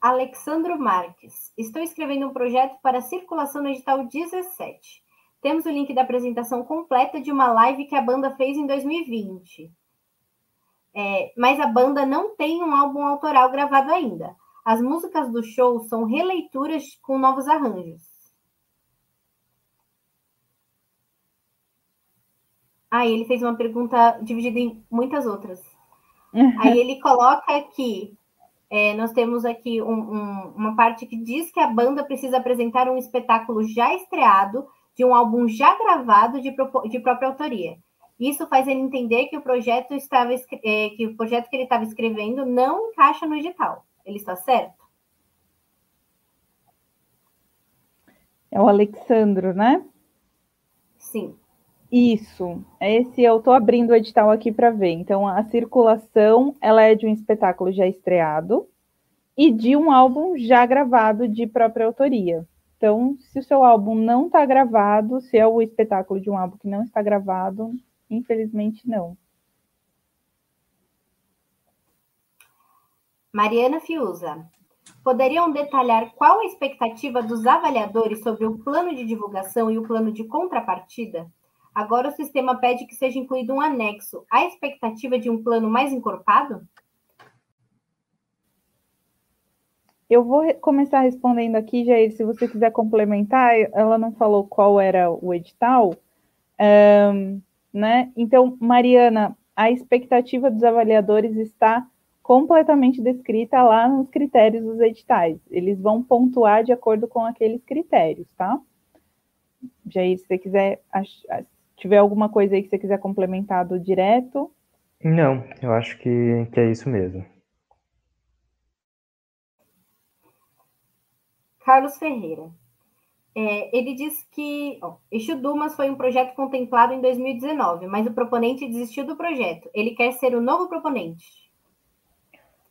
Alexandro Marques. Estou escrevendo um projeto para circulação no edital 17. Temos o link da apresentação completa de uma live que a banda fez em 2020. É, mas a banda não tem um álbum autoral gravado ainda. As músicas do show são releituras com novos arranjos. Aí ele fez uma pergunta dividida em muitas outras. Aí ele coloca que é, nós temos aqui um, um, uma parte que diz que a banda precisa apresentar um espetáculo já estreado de um álbum já gravado de, de própria autoria. Isso faz ele entender que o projeto estava é, que o projeto que ele estava escrevendo não encaixa no edital. Ele está certo? É o Alexandro, né? Sim. Isso. Esse eu estou abrindo o edital aqui para ver. Então, a circulação ela é de um espetáculo já estreado e de um álbum já gravado de própria autoria. Então, se o seu álbum não está gravado, se é o espetáculo de um álbum que não está gravado, infelizmente não. Mariana Fiuza. Poderiam detalhar qual a expectativa dos avaliadores sobre o plano de divulgação e o plano de contrapartida? Agora o sistema pede que seja incluído um anexo. Há expectativa de um plano mais encorpado? Eu vou começar respondendo aqui, Jair, se você quiser complementar, ela não falou qual era o edital, um, né? Então, Mariana, a expectativa dos avaliadores está completamente descrita lá nos critérios dos editais. Eles vão pontuar de acordo com aqueles critérios, tá? Jair, se você quiser tiver alguma coisa aí que você quiser complementar do direto. Não, eu acho que, que é isso mesmo. Carlos Ferreira. É, ele diz que ó, Exu Dumas foi um projeto contemplado em 2019, mas o proponente desistiu do projeto. Ele quer ser o novo proponente.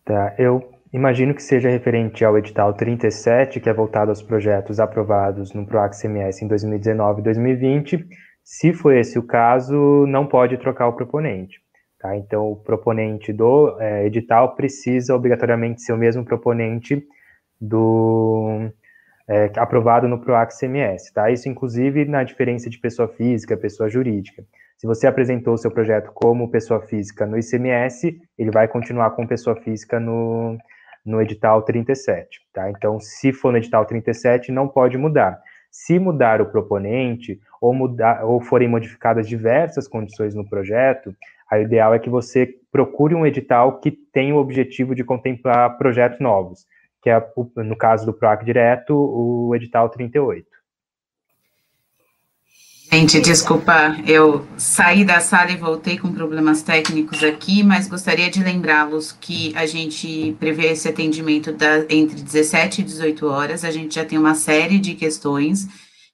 Tá, eu imagino que seja referente ao edital 37, que é voltado aos projetos aprovados no PROAC CMS em 2019 e 2020, se for esse o caso, não pode trocar o proponente. Tá? Então, o proponente do é, edital precisa obrigatoriamente ser o mesmo proponente do é, aprovado no PROAC CMS. Tá? Isso, inclusive, na diferença de pessoa física, pessoa jurídica. Se você apresentou o seu projeto como pessoa física no ICMS, ele vai continuar com pessoa física no, no edital 37. Tá? Então, se for no edital 37, não pode mudar. Se mudar o proponente ou, mudar, ou forem modificadas diversas condições no projeto, a ideal é que você procure um edital que tenha o objetivo de contemplar projetos novos, que é, no caso do PROAC direto, o edital 38. Gente, desculpa, eu saí da sala e voltei com problemas técnicos aqui, mas gostaria de lembrá-los que a gente prevê esse atendimento da, entre 17 e 18 horas, a gente já tem uma série de questões,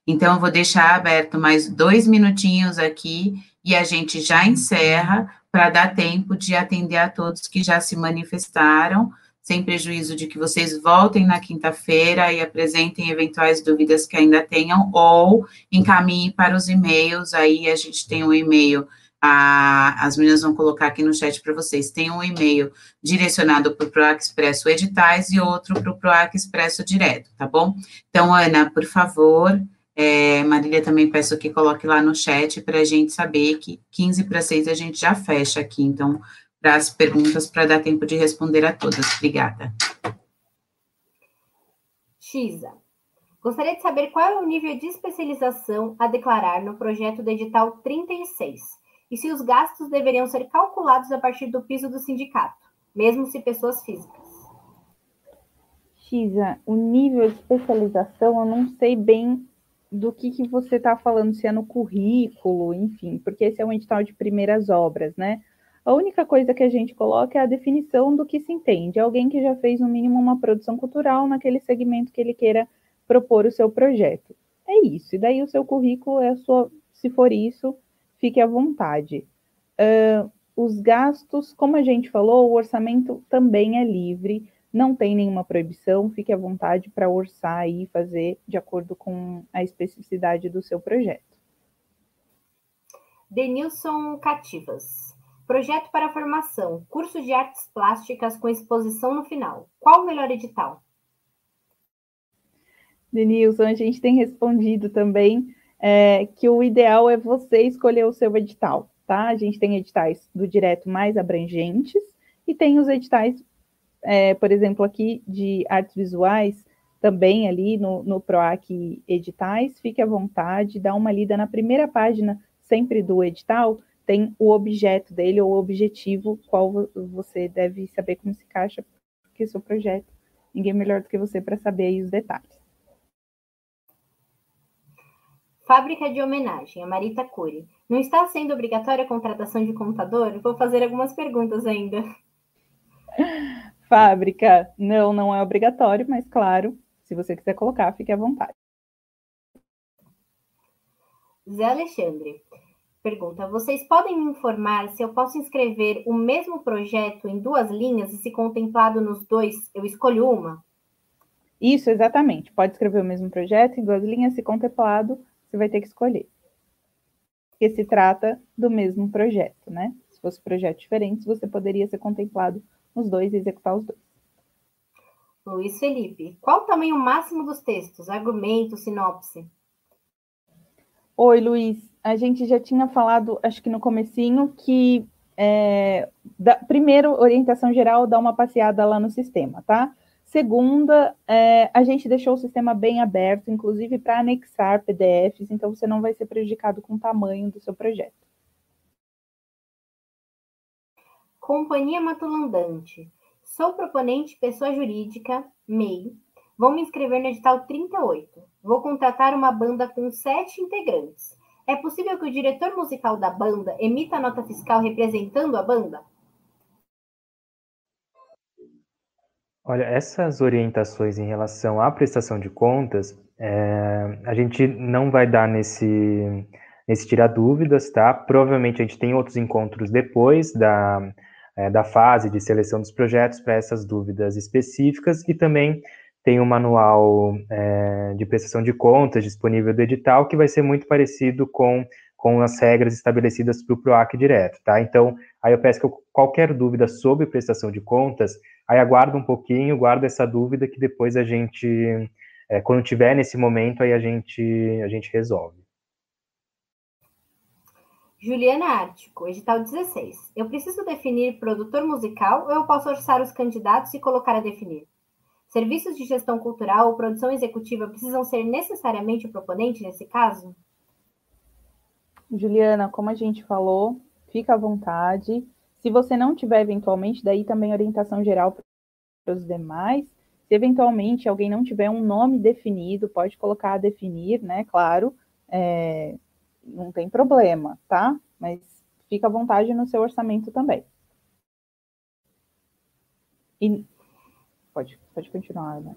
então eu vou deixar aberto mais dois minutinhos aqui e a gente já encerra para dar tempo de atender a todos que já se manifestaram sem prejuízo de que vocês voltem na quinta-feira e apresentem eventuais dúvidas que ainda tenham, ou encaminhem para os e-mails, aí a gente tem um e-mail, as meninas vão colocar aqui no chat para vocês, tem um e-mail direcionado para o PROAC Expresso Editais e outro para o PROAC Expresso Direto, tá bom? Então, Ana, por favor, é, Marília também peço que coloque lá no chat para a gente saber que 15 para 6 a gente já fecha aqui, então para as perguntas para dar tempo de responder a todas. Obrigada. Xisa. Gostaria de saber qual é o nível de especialização a declarar no projeto do edital 36 e se os gastos deveriam ser calculados a partir do piso do sindicato, mesmo se pessoas físicas. Xisa, o nível de especialização eu não sei bem do que, que você está falando, se é no currículo, enfim, porque esse é um edital de primeiras obras, né? A única coisa que a gente coloca é a definição do que se entende. Alguém que já fez, no mínimo, uma produção cultural naquele segmento que ele queira propor o seu projeto. É isso. E daí o seu currículo é a sua. Se for isso, fique à vontade. Uh, os gastos, como a gente falou, o orçamento também é livre, não tem nenhuma proibição, fique à vontade para orçar e fazer de acordo com a especificidade do seu projeto. Denilson Cativas. Projeto para formação, curso de artes plásticas com exposição no final. Qual o melhor edital? Denilson, a gente tem respondido também é, que o ideal é você escolher o seu edital, tá? A gente tem editais do direto mais abrangentes e tem os editais, é, por exemplo, aqui de artes visuais, também ali no, no PROAC Editais. Fique à vontade, dá uma lida na primeira página sempre do edital tem o objeto dele ou o objetivo, qual você deve saber como se encaixa, porque seu projeto, ninguém melhor do que você para saber aí os detalhes. Fábrica de homenagem, a Marita Cury. Não está sendo obrigatória a contratação de contador? Vou fazer algumas perguntas ainda. Fábrica, não, não é obrigatório, mas claro, se você quiser colocar, fique à vontade. Zé Alexandre, Pergunta: Vocês podem me informar se eu posso inscrever o mesmo projeto em duas linhas e, se contemplado nos dois, eu escolho uma? Isso, exatamente. Pode escrever o mesmo projeto em duas linhas, se contemplado, você vai ter que escolher. Porque se trata do mesmo projeto, né? Se fosse projetos diferentes, você poderia ser contemplado nos dois e executar os dois. Luiz Felipe, qual o tamanho máximo dos textos? Argumento, sinopse? Oi, Luiz a gente já tinha falado, acho que no comecinho, que é, da, primeiro, orientação geral, dá uma passeada lá no sistema, tá? Segunda, é, a gente deixou o sistema bem aberto, inclusive para anexar PDFs, então você não vai ser prejudicado com o tamanho do seu projeto. Companhia Matulandante. Sou proponente pessoa jurídica, MEI. Vou me inscrever no edital 38. Vou contratar uma banda com sete integrantes. É possível que o diretor musical da banda emita nota fiscal representando a banda? Olha, essas orientações em relação à prestação de contas, é, a gente não vai dar nesse, nesse tirar dúvidas, tá? Provavelmente a gente tem outros encontros depois da, é, da fase de seleção dos projetos para essas dúvidas específicas e também tem um manual é, de prestação de contas disponível do edital, que vai ser muito parecido com, com as regras estabelecidas para o PROAC direto, tá? Então, aí eu peço que eu, qualquer dúvida sobre prestação de contas, aí aguarda um pouquinho, guarda essa dúvida que depois a gente, é, quando tiver nesse momento, aí a gente, a gente resolve. Juliana Ártico, edital 16. Eu preciso definir produtor musical ou eu posso orçar os candidatos e colocar a definir? Serviços de gestão cultural ou produção executiva precisam ser necessariamente o proponente nesse caso? Juliana, como a gente falou, fica à vontade. Se você não tiver eventualmente, daí também orientação geral para os demais. Se eventualmente alguém não tiver um nome definido, pode colocar a definir, né? Claro, é, não tem problema, tá? Mas fica à vontade no seu orçamento também. E pode, pode continuar, né?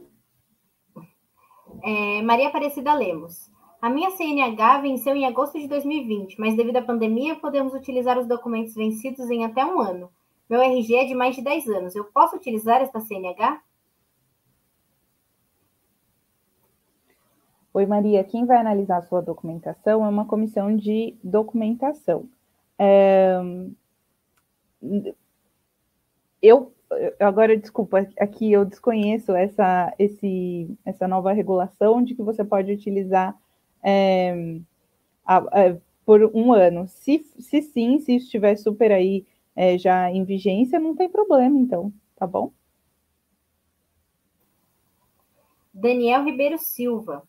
É, Maria Aparecida Lemos. A minha CNH venceu em agosto de 2020, mas devido à pandemia podemos utilizar os documentos vencidos em até um ano. Meu RG é de mais de 10 anos. Eu posso utilizar esta CNH? Oi, Maria. Quem vai analisar a sua documentação é uma comissão de documentação. É... Eu agora desculpa, aqui eu desconheço essa, esse, essa nova regulação de que você pode utilizar é, a, a, por um ano. Se, se sim, se estiver super aí é, já em vigência, não tem problema, então, tá bom? Daniel Ribeiro Silva.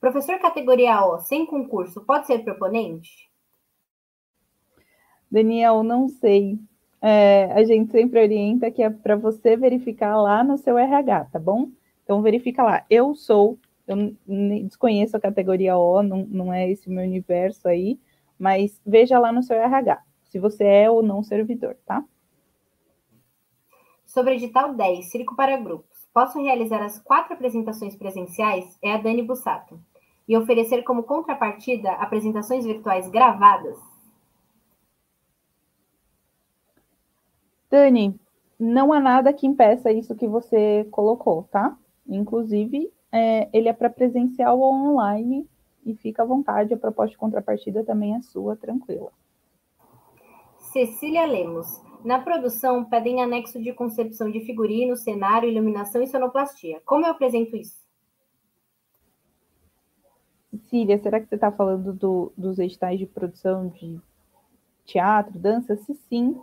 Professor categoria O, sem concurso, pode ser proponente? Daniel, não sei é, a gente sempre orienta que é para você verificar lá no seu RH, tá bom? Então, verifica lá. Eu sou, eu desconheço a categoria O, não, não é esse meu universo aí, mas veja lá no seu RH, se você é ou não servidor, tá? Sobre edital 10, Circo para Grupos. Posso realizar as quatro apresentações presenciais? É a Dani Bussato. E oferecer como contrapartida apresentações virtuais gravadas? Dani, não há nada que impeça isso que você colocou, tá? Inclusive, é, ele é para presencial ou online e fica à vontade, a proposta de contrapartida também é sua, tranquila. Cecília Lemos. Na produção, pedem anexo de concepção de figurino, cenário, iluminação e sonoplastia. Como eu apresento isso? Cecília, será que você está falando do, dos editais de produção de teatro, dança? Se sim,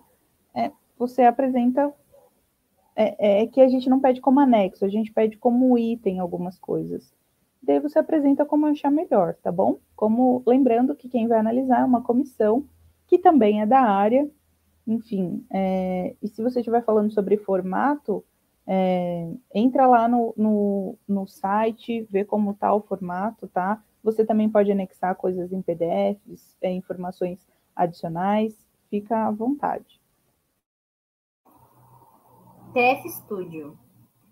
é, você apresenta é, é, que a gente não pede como anexo, a gente pede como item algumas coisas. Daí você apresenta como achar melhor, tá bom? Como lembrando que quem vai analisar é uma comissão que também é da área, enfim. É, e se você estiver falando sobre formato, é, entra lá no, no, no site, vê como está o formato, tá? Você também pode anexar coisas em PDFs, é, informações adicionais, fica à vontade. TF Studio.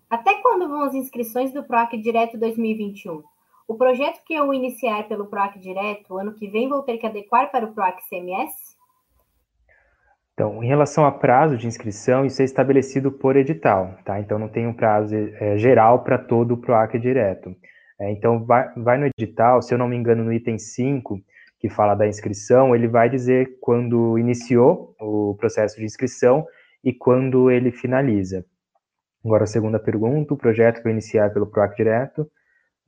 Até quando vão as inscrições do PROAC Direto 2021? O projeto que eu iniciar pelo PROAC Direto, ano que vem vou ter que adequar para o PROAC CMS? Então, em relação a prazo de inscrição, isso é estabelecido por edital, tá? Então, não tem um prazo é, geral para todo o PROAC Direto. É, então, vai, vai no edital, se eu não me engano, no item 5, que fala da inscrição, ele vai dizer quando iniciou o processo de inscrição e quando ele finaliza. Agora, a segunda pergunta, o projeto vai iniciar pelo PROAC direto,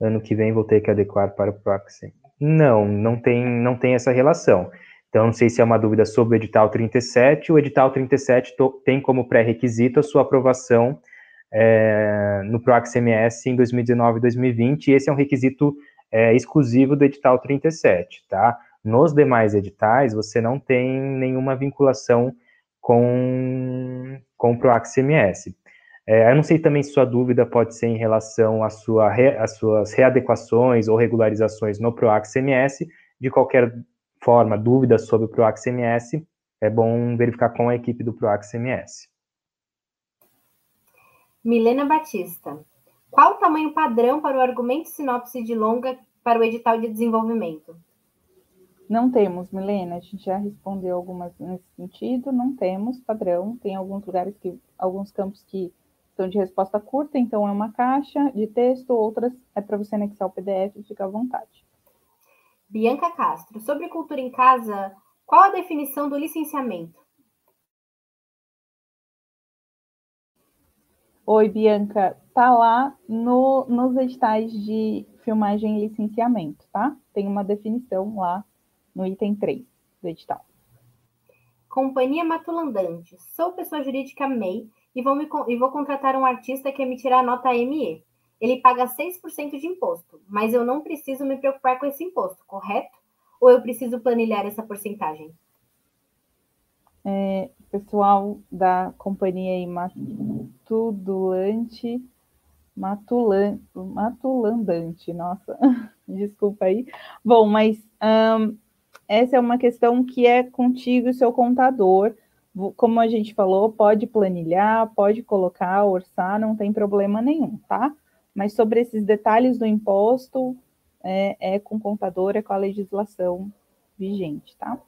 ano que vem vou ter que adequar para o PROAC sim. Não, não tem, não tem essa relação. Então, não sei se é uma dúvida sobre o edital 37. O edital 37 tem como pré-requisito a sua aprovação é, no PROAC CMS em 2019 e 2020, e esse é um requisito é, exclusivo do edital 37, tá? Nos demais editais, você não tem nenhuma vinculação com, com o PROAC CMS. É, eu não sei também se sua dúvida pode ser em relação às sua, às suas readequações ou regularizações no PROAC CMS. De qualquer forma, dúvidas sobre o PROAC CMS, é bom verificar com a equipe do PROAC CMS. Milena Batista. Qual o tamanho padrão para o argumento sinopse de longa para o edital de desenvolvimento? Não temos, Milena, a gente já respondeu algumas nesse sentido, não temos padrão, tem alguns lugares que, alguns campos que são de resposta curta, então é uma caixa de texto, outras é para você anexar o PDF, fica à vontade. Bianca Castro, sobre cultura em casa, qual a definição do licenciamento? Oi, Bianca, tá lá no, nos editais de filmagem e licenciamento, tá? Tem uma definição lá no item 3 do edital. Companhia Matulandante. Sou pessoa jurídica MEI e vou, me, e vou contratar um artista que emitirá a nota ME. Ele paga 6% de imposto, mas eu não preciso me preocupar com esse imposto, correto? Ou eu preciso planilhar essa porcentagem? É, pessoal da companhia Imatudulante, Matulan, matulandante, nossa, desculpa aí. Bom, mas um, essa é uma questão que é contigo e seu contador. Como a gente falou, pode planilhar, pode colocar, orçar, não tem problema nenhum, tá? Mas sobre esses detalhes do imposto, é, é com o contador, é com a legislação vigente, tá?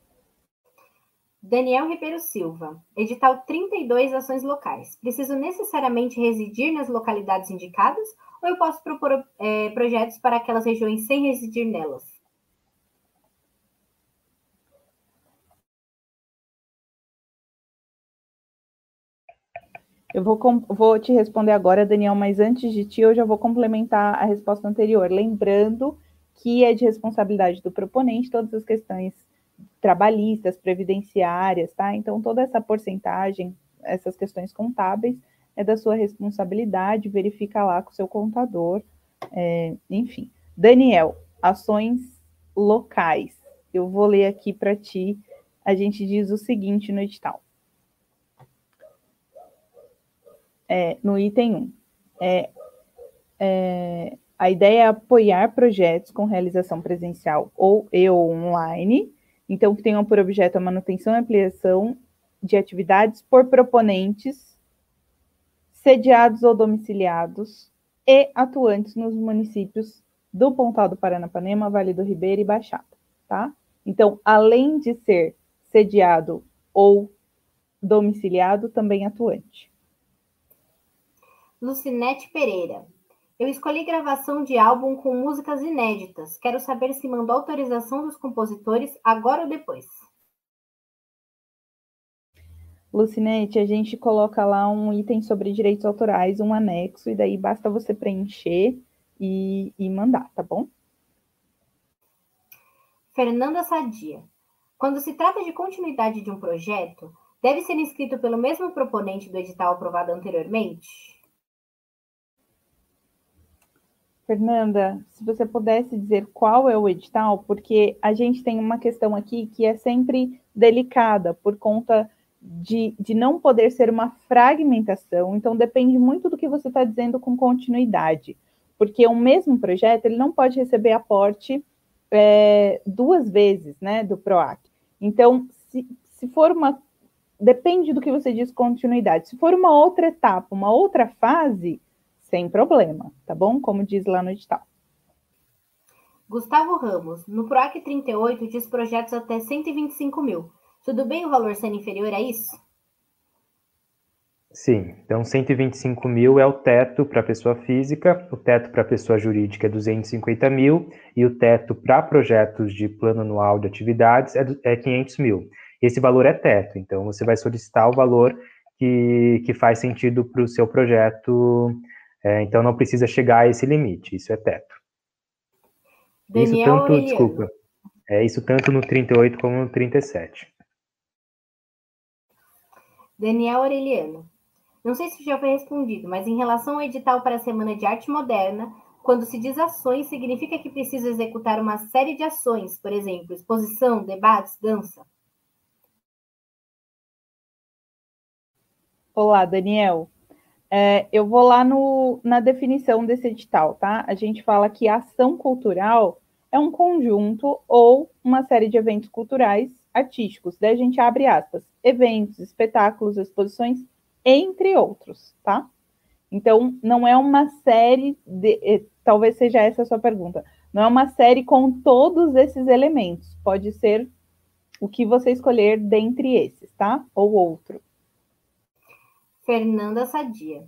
Daniel Ribeiro Silva, edital 32 ações locais. Preciso necessariamente residir nas localidades indicadas ou eu posso propor é, projetos para aquelas regiões sem residir nelas? Eu vou, vou te responder agora, Daniel, mas antes de ti, eu já vou complementar a resposta anterior, lembrando que é de responsabilidade do proponente todas as questões trabalhistas, previdenciárias, tá? Então, toda essa porcentagem, essas questões contábeis, é da sua responsabilidade, verifica lá com o seu contador, é, enfim. Daniel, ações locais. Eu vou ler aqui para ti. A gente diz o seguinte no edital. É, no item 1. É, é, a ideia é apoiar projetos com realização presencial ou e ou online então, que tenham por objeto a manutenção e ampliação de atividades por proponentes, sediados ou domiciliados e atuantes nos municípios do Pontal do Paranapanema, Vale do Ribeira e Baixada, tá? Então, além de ser sediado ou domiciliado, também atuante. Lucinete Pereira. Eu escolhi gravação de álbum com músicas inéditas. Quero saber se mandou autorização dos compositores agora ou depois. Lucinete, a gente coloca lá um item sobre direitos autorais, um anexo, e daí basta você preencher e, e mandar, tá bom? Fernanda Sadia. Quando se trata de continuidade de um projeto, deve ser inscrito pelo mesmo proponente do edital aprovado anteriormente? Fernanda, se você pudesse dizer qual é o edital, porque a gente tem uma questão aqui que é sempre delicada por conta de, de não poder ser uma fragmentação, então depende muito do que você está dizendo com continuidade, porque o mesmo projeto ele não pode receber aporte é, duas vezes, né, do PROAC. Então, se, se for uma depende do que você diz continuidade. Se for uma outra etapa, uma outra fase, sem problema, tá bom? Como diz lá no edital. Gustavo Ramos, no PROAC 38 diz projetos até 125 mil. Tudo bem o valor sendo inferior a isso? Sim, então 125 mil é o teto para pessoa física, o teto para pessoa jurídica é 250 mil e o teto para projetos de plano anual de atividades é, é 500 mil. Esse valor é teto, então você vai solicitar o valor que, que faz sentido para o seu projeto é, então não precisa chegar a esse limite, isso é teto. Daniel isso tanto, Aureliano. desculpa, é isso tanto no 38 como no 37. Daniel Aureliano. Não sei se já foi respondido, mas em relação ao edital para a Semana de Arte Moderna, quando se diz ações, significa que precisa executar uma série de ações, por exemplo, exposição, debates, dança? Olá, Daniel. É, eu vou lá no, na definição desse edital, tá? A gente fala que ação cultural é um conjunto ou uma série de eventos culturais artísticos. Daí a gente abre aspas, eventos, espetáculos, exposições, entre outros, tá? Então, não é uma série de. Eh, talvez seja essa a sua pergunta. Não é uma série com todos esses elementos. Pode ser o que você escolher dentre esses, tá? Ou outro. Fernanda Sadia.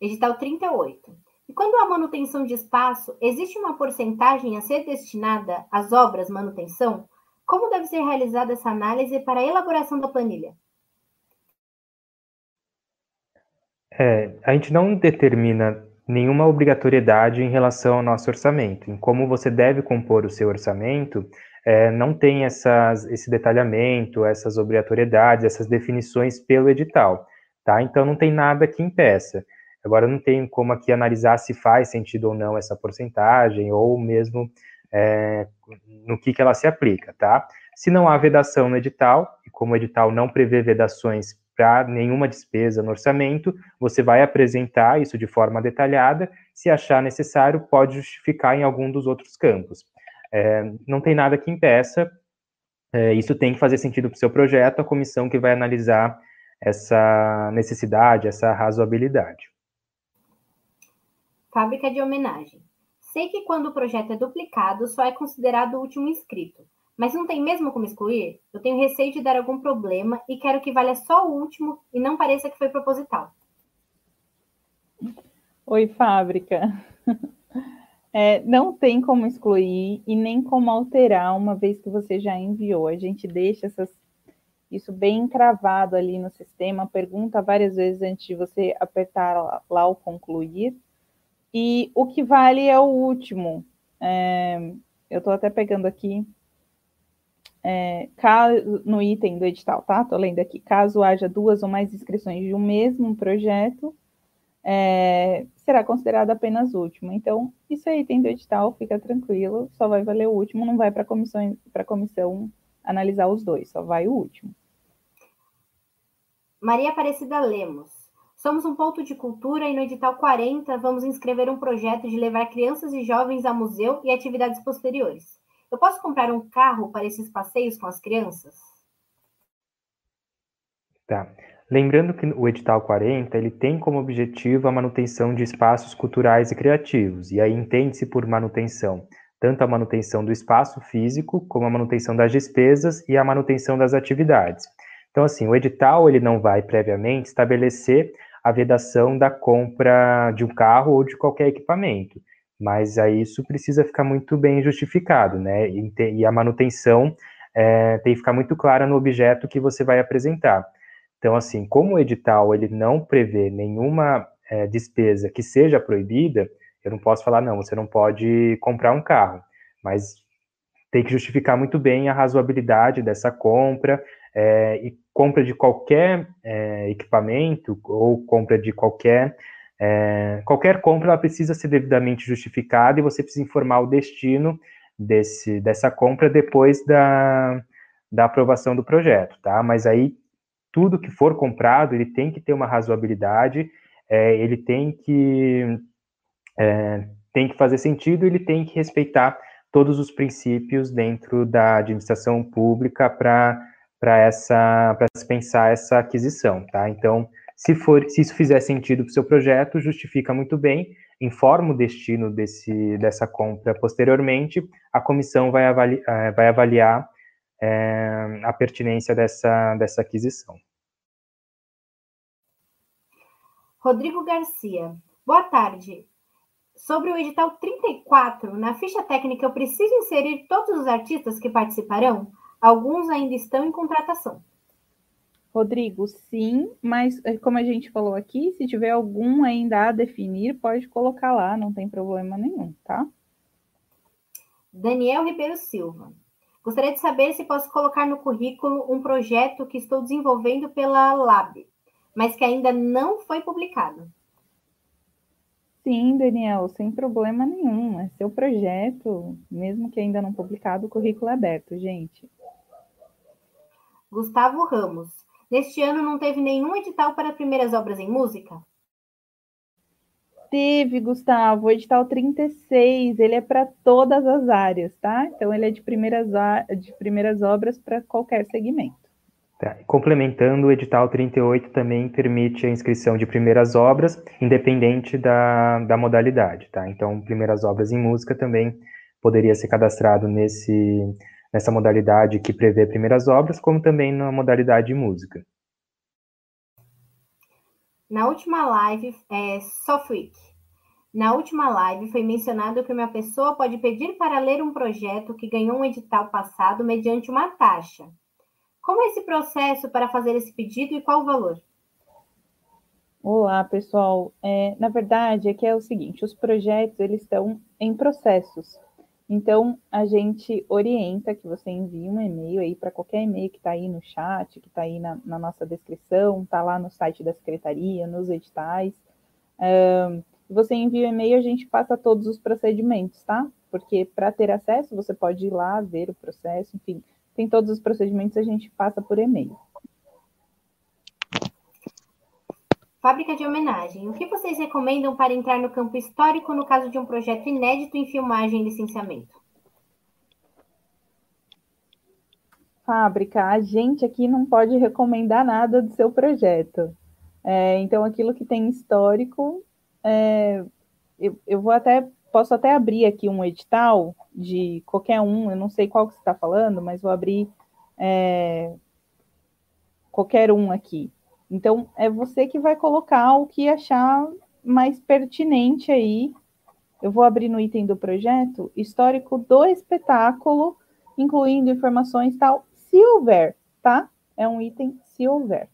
Edital 38. E quando há manutenção de espaço, existe uma porcentagem a ser destinada às obras manutenção? Como deve ser realizada essa análise para a elaboração da planilha? É, a gente não determina nenhuma obrigatoriedade em relação ao nosso orçamento. Em como você deve compor o seu orçamento, é, não tem essas, esse detalhamento, essas obrigatoriedades, essas definições pelo edital tá? Então não tem nada que impeça. Agora não tem como aqui analisar se faz sentido ou não essa porcentagem, ou mesmo é, no que, que ela se aplica, tá? Se não há vedação no edital, e como o edital não prevê vedações para nenhuma despesa no orçamento, você vai apresentar isso de forma detalhada. Se achar necessário, pode justificar em algum dos outros campos. É, não tem nada que impeça, é, isso tem que fazer sentido para o seu projeto, a comissão que vai analisar essa necessidade, essa razoabilidade. Fábrica de homenagem. Sei que quando o projeto é duplicado, só é considerado o último inscrito. Mas não tem mesmo como excluir? Eu tenho receio de dar algum problema e quero que valha só o último e não pareça que foi proposital. Oi, fábrica. É, não tem como excluir e nem como alterar uma vez que você já enviou. A gente deixa essas, isso bem encravado ali no sistema, pergunta várias vezes antes de você apertar lá, o concluir. E o que vale é o último. É, eu estou até pegando aqui é, caso, no item do edital, tá? Estou lendo aqui. Caso haja duas ou mais inscrições de um mesmo projeto, é, será considerado apenas último. Então, isso aí tem do edital, fica tranquilo, só vai valer o último, não vai para a comissão analisar os dois, só vai o último. Maria Aparecida Lemos. Somos um ponto de cultura e no edital 40 vamos inscrever um projeto de levar crianças e jovens a museu e atividades posteriores. Eu posso comprar um carro para esses passeios com as crianças? Tá. Lembrando que o edital 40, ele tem como objetivo a manutenção de espaços culturais e criativos, e aí entende-se por manutenção tanto a manutenção do espaço físico, como a manutenção das despesas e a manutenção das atividades. Então, assim, o edital ele não vai previamente estabelecer a vedação da compra de um carro ou de qualquer equipamento mas aí isso precisa ficar muito bem justificado, né? E, e a manutenção é, tem que ficar muito clara no objeto que você vai apresentar. Então, assim, como o edital ele não prevê nenhuma é, despesa que seja proibida, eu não posso falar, não, você não pode comprar um carro, mas tem que justificar muito bem a razoabilidade dessa compra, é, e compra de qualquer é, equipamento ou compra de qualquer é, qualquer compra ela precisa ser devidamente justificada e você precisa informar o destino desse, dessa compra depois da, da aprovação do projeto, tá? Mas aí tudo que for comprado ele tem que ter uma razoabilidade, é, ele tem que é, tem que fazer sentido, ele tem que respeitar todos os princípios dentro da administração pública para para essa para se pensar essa aquisição, tá? Então se, for, se isso fizer sentido para o seu projeto, justifica muito bem, informa o destino desse, dessa compra posteriormente, a comissão vai, avali, eh, vai avaliar é, a pertinência dessa, dessa aquisição. Rodrigo Garcia, boa tarde. Sobre o edital 34, na ficha técnica eu preciso inserir todos os artistas que participarão? Alguns ainda estão em contratação. Rodrigo, sim, mas eh, como a gente falou aqui, se tiver algum ainda a definir, pode colocar lá, não tem problema nenhum, tá? Daniel Ribeiro Silva. Gostaria de saber se posso colocar no currículo um projeto que estou desenvolvendo pela Lab, mas que ainda não foi publicado. Sim, Daniel, sem problema nenhum. É seu projeto, mesmo que ainda não publicado, o currículo é aberto, gente. Gustavo Ramos. Neste ano não teve nenhum edital para primeiras obras em música? Teve, Gustavo, o edital 36, ele é para todas as áreas, tá? Então ele é de primeiras, de primeiras obras para qualquer segmento. Tá. Complementando, o edital 38 também permite a inscrição de primeiras obras, independente da, da modalidade, tá? Então, primeiras obras em música também poderia ser cadastrado nesse, nessa modalidade que prevê primeiras obras, como também na modalidade música. Na última live, é, Softweek, na última live foi mencionado que uma pessoa pode pedir para ler um projeto que ganhou um edital passado mediante uma taxa. Como é esse processo para fazer esse pedido e qual o valor? Olá, pessoal. É, na verdade, é que é o seguinte, os projetos eles estão em processos. Então, a gente orienta que você envie um e-mail aí para qualquer e-mail que está aí no chat, que está aí na, na, nossa descrição, está lá no site da secretaria, nos editais. Um, você envia o e-mail, a gente passa todos os procedimentos, tá? Porque para ter acesso, você pode ir lá ver o processo, enfim, tem todos os procedimentos, a gente passa por e-mail. Fábrica de homenagem. O que vocês recomendam para entrar no campo histórico no caso de um projeto inédito em filmagem e licenciamento? Fábrica, a gente aqui não pode recomendar nada do seu projeto. É, então, aquilo que tem histórico, é, eu, eu vou até, posso até abrir aqui um edital de qualquer um, eu não sei qual que você está falando, mas vou abrir é, qualquer um aqui. Então, é você que vai colocar o que achar mais pertinente aí. Eu vou abrir no item do projeto histórico do espetáculo, incluindo informações tal, se houver, tá? É um item se houver.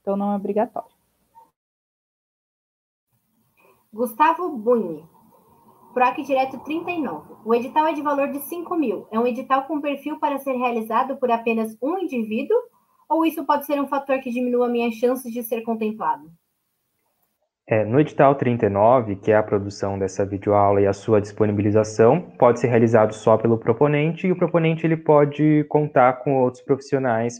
Então, não é obrigatório. Gustavo Buni. PROAC Direto 39. O edital é de valor de 5 mil. É um edital com perfil para ser realizado por apenas um indivíduo ou isso pode ser um fator que diminua minhas chances de ser contemplado? É, no edital 39, que é a produção dessa videoaula e a sua disponibilização, pode ser realizado só pelo proponente e o proponente ele pode contar com outros profissionais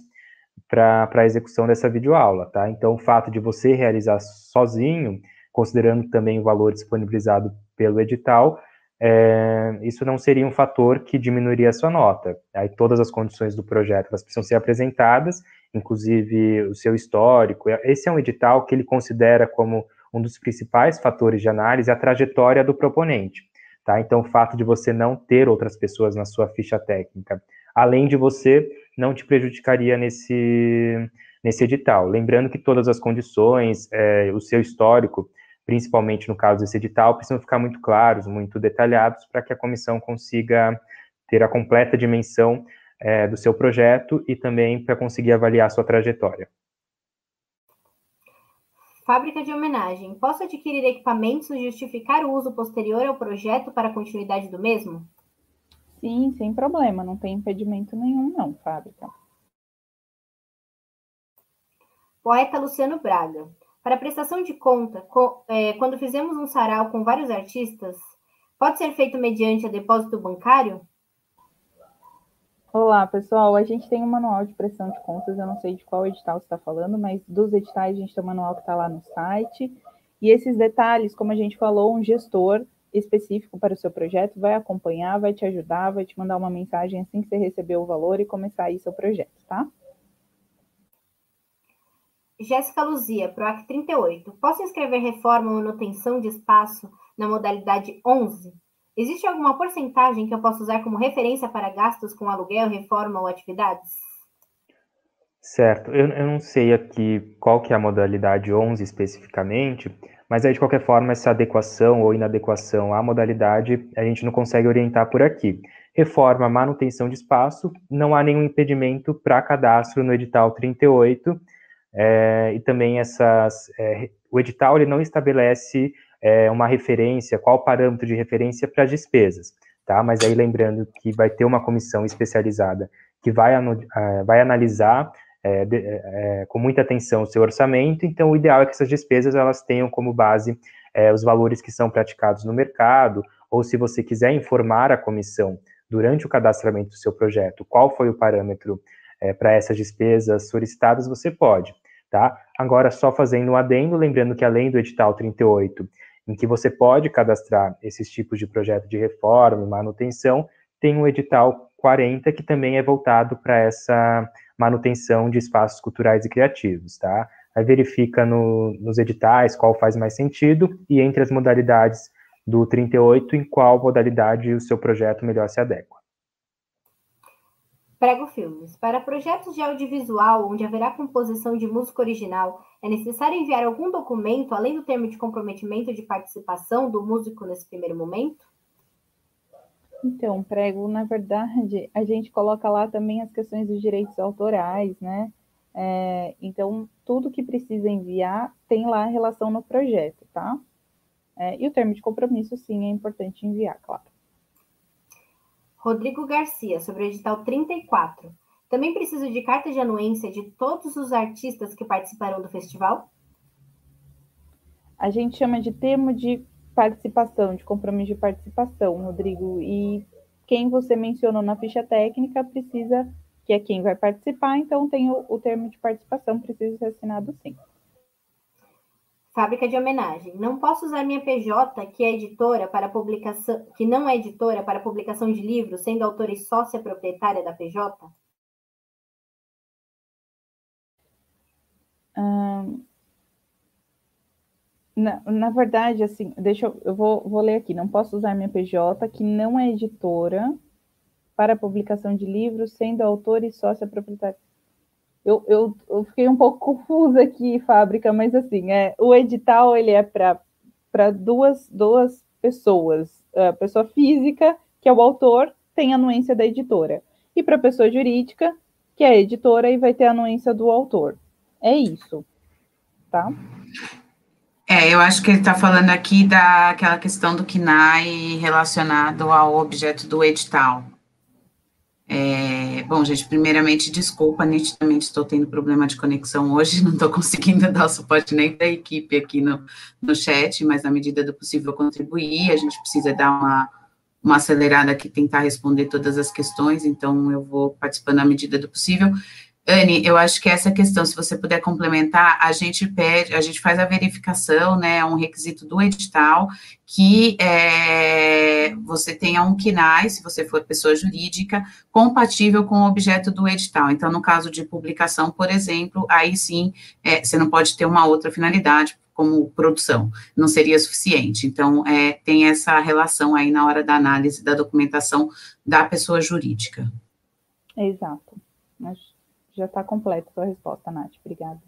para a execução dessa videoaula, tá? Então, o fato de você realizar sozinho, considerando também o valor disponibilizado pelo edital, é, isso não seria um fator que diminuiria a sua nota. Aí todas as condições do projeto elas precisam ser apresentadas, inclusive o seu histórico. Esse é um edital que ele considera como um dos principais fatores de análise a trajetória do proponente. Tá? Então, o fato de você não ter outras pessoas na sua ficha técnica, além de você, não te prejudicaria nesse, nesse edital. Lembrando que todas as condições, é, o seu histórico, principalmente no caso desse edital, precisam ficar muito claros, muito detalhados, para que a comissão consiga ter a completa dimensão é, do seu projeto e também para conseguir avaliar a sua trajetória. Fábrica de homenagem. Posso adquirir equipamentos e justificar o uso posterior ao projeto para a continuidade do mesmo? Sim, sem problema, não tem impedimento nenhum, não, fábrica. Poeta Luciano Braga. Para prestação de conta, é, quando fizemos um sarau com vários artistas, pode ser feito mediante a depósito bancário? Olá, pessoal. A gente tem um manual de prestação de contas. Eu não sei de qual edital você está falando, mas dos editais a gente tem um manual que está lá no site. E esses detalhes, como a gente falou, um gestor específico para o seu projeto vai acompanhar, vai te ajudar, vai te mandar uma mensagem assim que você receber o valor e começar aí seu projeto, tá? Jéssica Luzia, PROAC 38. Posso inscrever reforma ou manutenção de espaço na modalidade 11? Existe alguma porcentagem que eu possa usar como referência para gastos com aluguel, reforma ou atividades? Certo. Eu, eu não sei aqui qual que é a modalidade 11 especificamente, mas aí, de qualquer forma, essa adequação ou inadequação à modalidade, a gente não consegue orientar por aqui. Reforma, manutenção de espaço, não há nenhum impedimento para cadastro no edital 38, é, e também essas, é, o edital ele não estabelece é, uma referência, qual parâmetro de referência para as despesas, tá? Mas aí lembrando que vai ter uma comissão especializada que vai, é, vai analisar é, de, é, com muita atenção o seu orçamento, então o ideal é que essas despesas elas tenham como base os valores que são praticados no mercado, ou se você quiser informar a comissão durante o cadastramento do seu projeto qual foi o parâmetro para essas despesas solicitadas, você pode tá? Agora, só fazendo um adendo, lembrando que além do edital 38, em que você pode cadastrar esses tipos de projeto de reforma e manutenção, tem o edital 40, que também é voltado para essa manutenção de espaços culturais e criativos, tá? Aí verifica no, nos editais qual faz mais sentido e entre as modalidades do 38, em qual modalidade o seu projeto melhor se adequa. Prego filmes. Para projetos de audiovisual onde haverá composição de música original, é necessário enviar algum documento além do termo de comprometimento de participação do músico nesse primeiro momento? Então, prego, na verdade, a gente coloca lá também as questões dos direitos autorais, né? É, então, tudo que precisa enviar tem lá relação no projeto, tá? É, e o termo de compromisso, sim, é importante enviar, claro. Rodrigo Garcia, sobre o edital 34. Também preciso de carta de anuência de todos os artistas que participarão do festival? A gente chama de termo de participação, de compromisso de participação, Rodrigo. E quem você mencionou na ficha técnica precisa, que é quem vai participar, então tem o, o termo de participação, precisa ser assinado sim. Fábrica de homenagem. Não posso usar minha PJ, que é editora para publicação, que não é editora para publicação de livros, sendo autora e sócia proprietária da PJ? na, na verdade, assim, deixa eu, eu vou, vou ler aqui. Não posso usar minha PJ, que não é editora, para publicação de livros, sendo autora e sócia proprietária. Eu, eu, eu fiquei um pouco confusa aqui, fábrica, mas assim, é, o edital ele é para duas, duas pessoas. A pessoa física, que é o autor, tem anuência da editora. E para a pessoa jurídica, que é a editora e vai ter anuência do autor. É isso, tá? É, eu acho que ele está falando aqui daquela questão do KNAI relacionado ao objeto do edital. É, bom, gente, primeiramente, desculpa, nitidamente estou tendo problema de conexão hoje, não estou conseguindo dar o suporte nem da equipe aqui no, no chat, mas na medida do possível contribuir, a gente precisa dar uma, uma acelerada aqui, tentar responder todas as questões, então eu vou participando na medida do possível. Anne, eu acho que essa questão, se você puder complementar, a gente pede, a gente faz a verificação, né, é um requisito do edital, que é, você tenha um KNAI, se você for pessoa jurídica, compatível com o objeto do edital. Então, no caso de publicação, por exemplo, aí sim, é, você não pode ter uma outra finalidade, como produção, não seria suficiente. Então, é, tem essa relação aí na hora da análise da documentação da pessoa jurídica. Exato. Mas já está completa a sua resposta, Nath. Obrigada.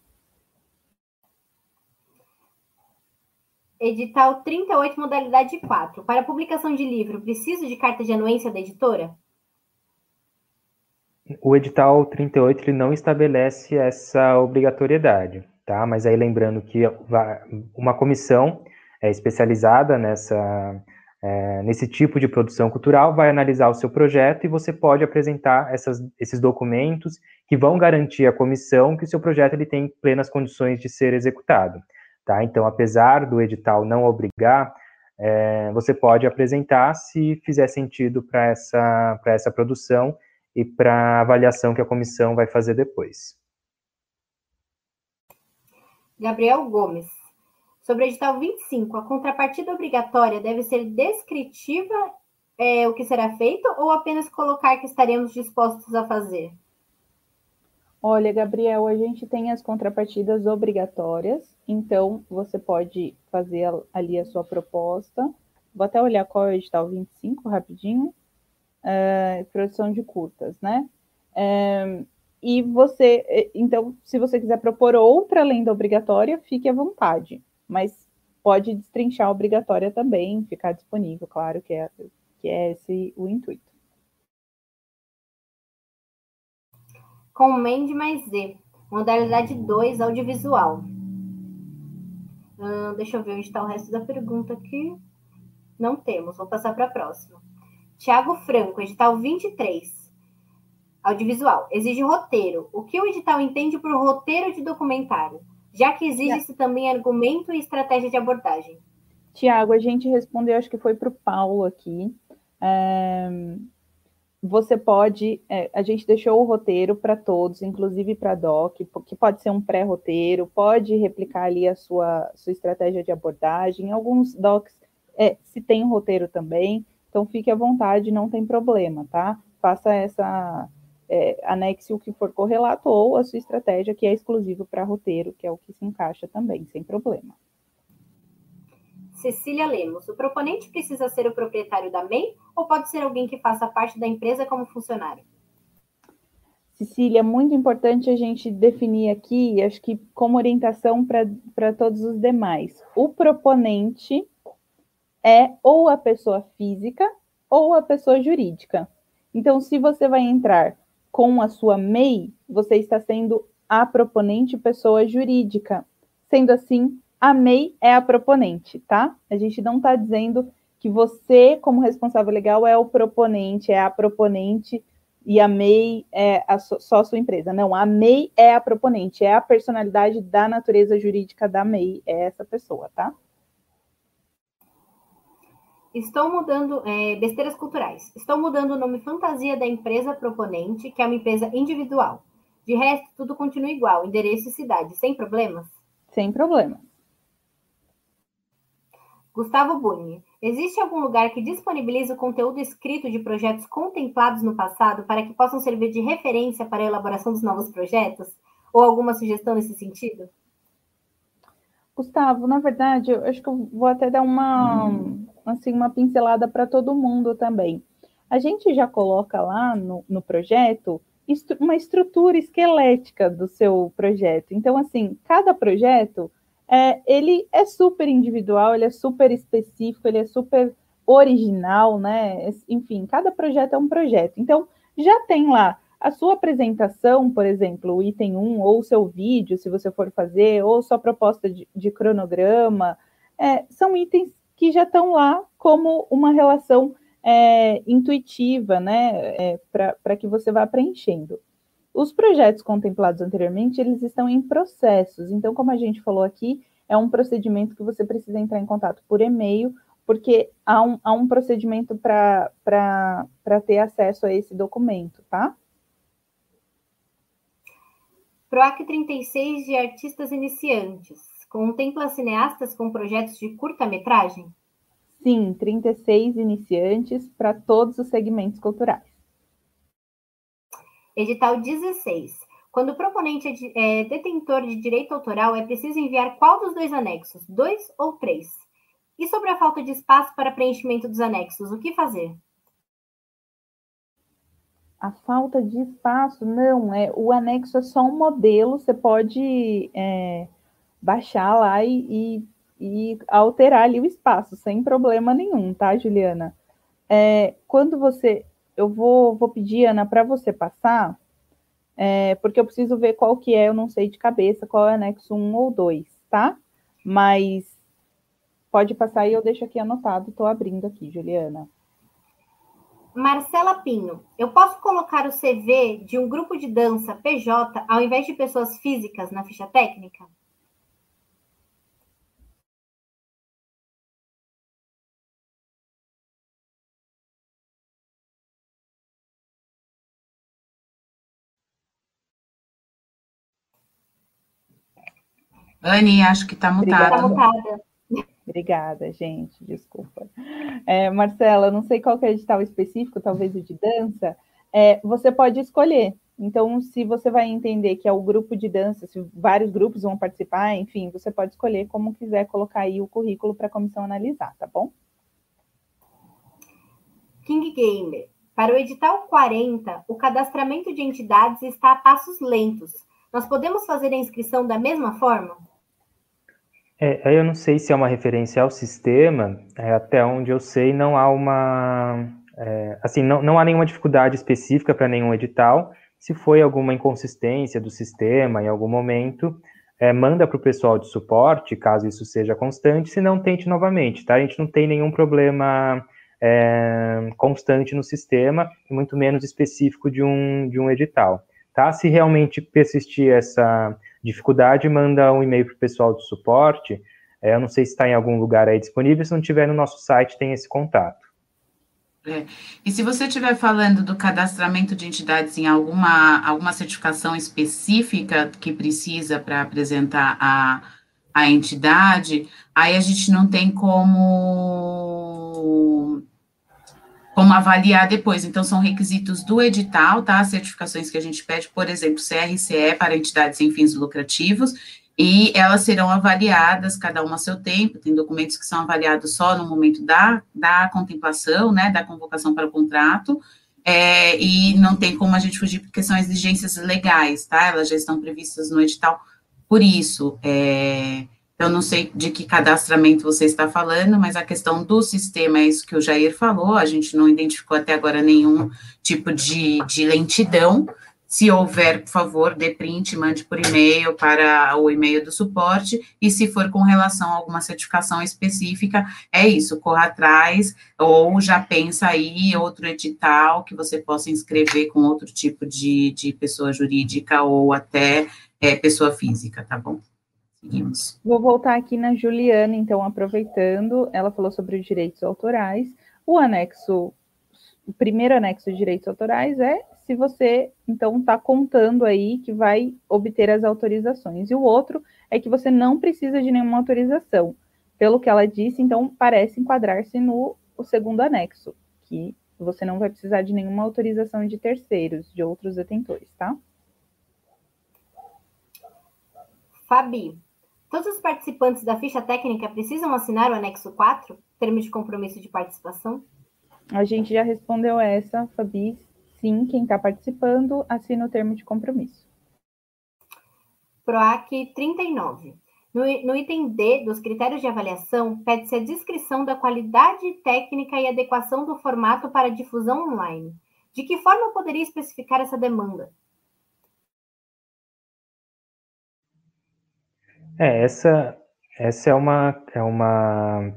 Edital 38, modalidade 4. Para publicação de livro, preciso de carta de anuência da editora? O edital 38 ele não estabelece essa obrigatoriedade, tá? Mas aí lembrando que uma comissão é especializada nessa é, nesse tipo de produção cultural, vai analisar o seu projeto e você pode apresentar essas, esses documentos que vão garantir à comissão que o seu projeto ele tem plenas condições de ser executado. Tá? Então, apesar do edital não obrigar, é, você pode apresentar se fizer sentido para essa, essa produção e para a avaliação que a comissão vai fazer depois. Gabriel Gomes. Sobre o edital 25, a contrapartida obrigatória deve ser descritiva é, o que será feito ou apenas colocar que estaremos dispostos a fazer? Olha, Gabriel, a gente tem as contrapartidas obrigatórias, então você pode fazer ali a sua proposta. Vou até olhar qual é o edital 25, rapidinho. Uh, produção de curtas, né? Uh, e você, então, se você quiser propor outra lenda obrigatória, fique à vontade mas pode destrinchar obrigatória também, ficar disponível, claro que é, que é esse o intuito. Com MEND mais Z, modalidade 2, audiovisual. Deixa eu ver onde está o resto da pergunta aqui. Não temos, vou passar para a próxima. Tiago Franco, edital 23. Audiovisual. Exige roteiro. O que o edital entende por roteiro de documentário? Já que exige-se também argumento e estratégia de abordagem. Tiago, a gente respondeu, acho que foi para o Paulo aqui. É, você pode, é, a gente deixou o roteiro para todos, inclusive para a DOC, que pode ser um pré-roteiro, pode replicar ali a sua, sua estratégia de abordagem. Alguns docs é, se tem um roteiro também, então fique à vontade, não tem problema, tá? Faça essa é, anexe o que for correlato ou a sua estratégia que é exclusivo para roteiro, que é o que se encaixa também, sem problema. Cecília Lemos, o proponente precisa ser o proprietário da MEI ou pode ser alguém que faça parte da empresa como funcionário? Cecília, muito importante a gente definir aqui, acho que como orientação para todos os demais. O proponente é ou a pessoa física ou a pessoa jurídica. Então, se você vai entrar com a sua MEI, você está sendo a proponente pessoa jurídica. Sendo assim, a MEI é a proponente, tá? A gente não está dizendo que você, como responsável legal, é o proponente, é a proponente e a MEI é a, só a sua empresa. Não, a MEI é a proponente, é a personalidade da natureza jurídica da MEI, é essa pessoa, tá? Estou mudando é, besteiras culturais. Estou mudando o nome fantasia da empresa proponente, que é uma empresa individual. De resto, tudo continua igual, endereço e cidade, sem problemas? Sem problemas. Gustavo Buni, existe algum lugar que disponibilize o conteúdo escrito de projetos contemplados no passado para que possam servir de referência para a elaboração dos novos projetos? Ou alguma sugestão nesse sentido? Gustavo, na verdade, eu acho que eu vou até dar uma, assim, uma pincelada para todo mundo também. A gente já coloca lá no, no projeto uma estrutura esquelética do seu projeto. Então, assim, cada projeto é, ele é super individual, ele é super específico, ele é super original, né? Enfim, cada projeto é um projeto. Então, já tem lá a sua apresentação, por exemplo, o item 1, ou o seu vídeo, se você for fazer, ou sua proposta de, de cronograma, é, são itens que já estão lá como uma relação é, intuitiva, né? É, Para que você vá preenchendo. Os projetos contemplados anteriormente, eles estão em processos. Então, como a gente falou aqui, é um procedimento que você precisa entrar em contato por e-mail, porque há um, há um procedimento para ter acesso a esse documento, tá? PROAC 36 de artistas iniciantes. Contempla cineastas com projetos de curta-metragem? Sim, 36 iniciantes para todos os segmentos culturais. Edital 16. Quando o proponente é, é detentor de direito autoral, é preciso enviar qual dos dois anexos? Dois ou três? E sobre a falta de espaço para preenchimento dos anexos, o que fazer? A falta de espaço, não, é o anexo é só um modelo, você pode é, baixar lá e, e, e, alterar ali o espaço, sem problema nenhum, tá, Juliana? É, quando você eu vou, vou pedir, Ana, para você passar, é, porque eu preciso ver qual que é, eu não sei de cabeça, qual é o anexo 1 ou 2, tá? Mas pode passar aí, eu deixo aqui anotado, estou abrindo aqui, Juliana. Marcela Pinho, eu posso colocar o CV de um grupo de dança PJ ao invés de pessoas físicas na ficha técnica? Anne, acho que está mutada. Está mutada. Obrigada, gente, desculpa. É, Marcela, não sei qual que é o edital específico, talvez o de dança, é, você pode escolher. Então, se você vai entender que é o grupo de dança, se vários grupos vão participar, enfim, você pode escolher como quiser colocar aí o currículo para a comissão analisar, tá bom? King Gamer, para o edital 40, o cadastramento de entidades está a passos lentos. Nós podemos fazer a inscrição da mesma forma? É, eu não sei se é uma referência ao sistema, é, até onde eu sei, não há uma. É, assim, não, não há nenhuma dificuldade específica para nenhum edital. Se foi alguma inconsistência do sistema em algum momento, é, manda para o pessoal de suporte, caso isso seja constante, se não, tente novamente, tá? A gente não tem nenhum problema é, constante no sistema, muito menos específico de um, de um edital, tá? Se realmente persistir essa dificuldade, manda um e-mail para o pessoal de suporte. É, eu não sei se está em algum lugar aí disponível, se não tiver no nosso site, tem esse contato. É. E se você estiver falando do cadastramento de entidades em alguma, alguma certificação específica que precisa para apresentar a, a entidade, aí a gente não tem como como avaliar depois. Então, são requisitos do edital, tá? As certificações que a gente pede, por exemplo, CRCE para entidades sem fins lucrativos, e elas serão avaliadas, cada uma a seu tempo, tem documentos que são avaliados só no momento da, da contemplação, né, da convocação para o contrato, é, e não tem como a gente fugir, porque são exigências legais, tá? Elas já estão previstas no edital por isso. É, eu não sei de que cadastramento você está falando, mas a questão do sistema é isso que o Jair falou, a gente não identificou até agora nenhum tipo de, de lentidão. Se houver, por favor, dê print, mande por e-mail para o e-mail do suporte, e se for com relação a alguma certificação específica, é isso, corra atrás, ou já pensa aí outro edital que você possa inscrever com outro tipo de, de pessoa jurídica ou até é, pessoa física, tá bom? Vou voltar aqui na Juliana, então, aproveitando, ela falou sobre os direitos autorais. O anexo, o primeiro anexo de direitos autorais é se você, então, está contando aí que vai obter as autorizações. E o outro é que você não precisa de nenhuma autorização. pelo que ela disse, então parece enquadrar-se no segundo anexo, que você não vai precisar de nenhuma autorização de terceiros, de outros detentores, tá? Fabi, todos os participantes da ficha técnica precisam assinar o anexo 4, termo de compromisso de participação? A gente já respondeu essa, Fabi. Sim, quem está participando assina o termo de compromisso. PROAC 39. No, no, item D dos critérios de avaliação, pede-se a descrição da qualidade técnica e adequação do formato para difusão online. De que forma poderia especificar essa demanda? É, essa, essa é uma, é uma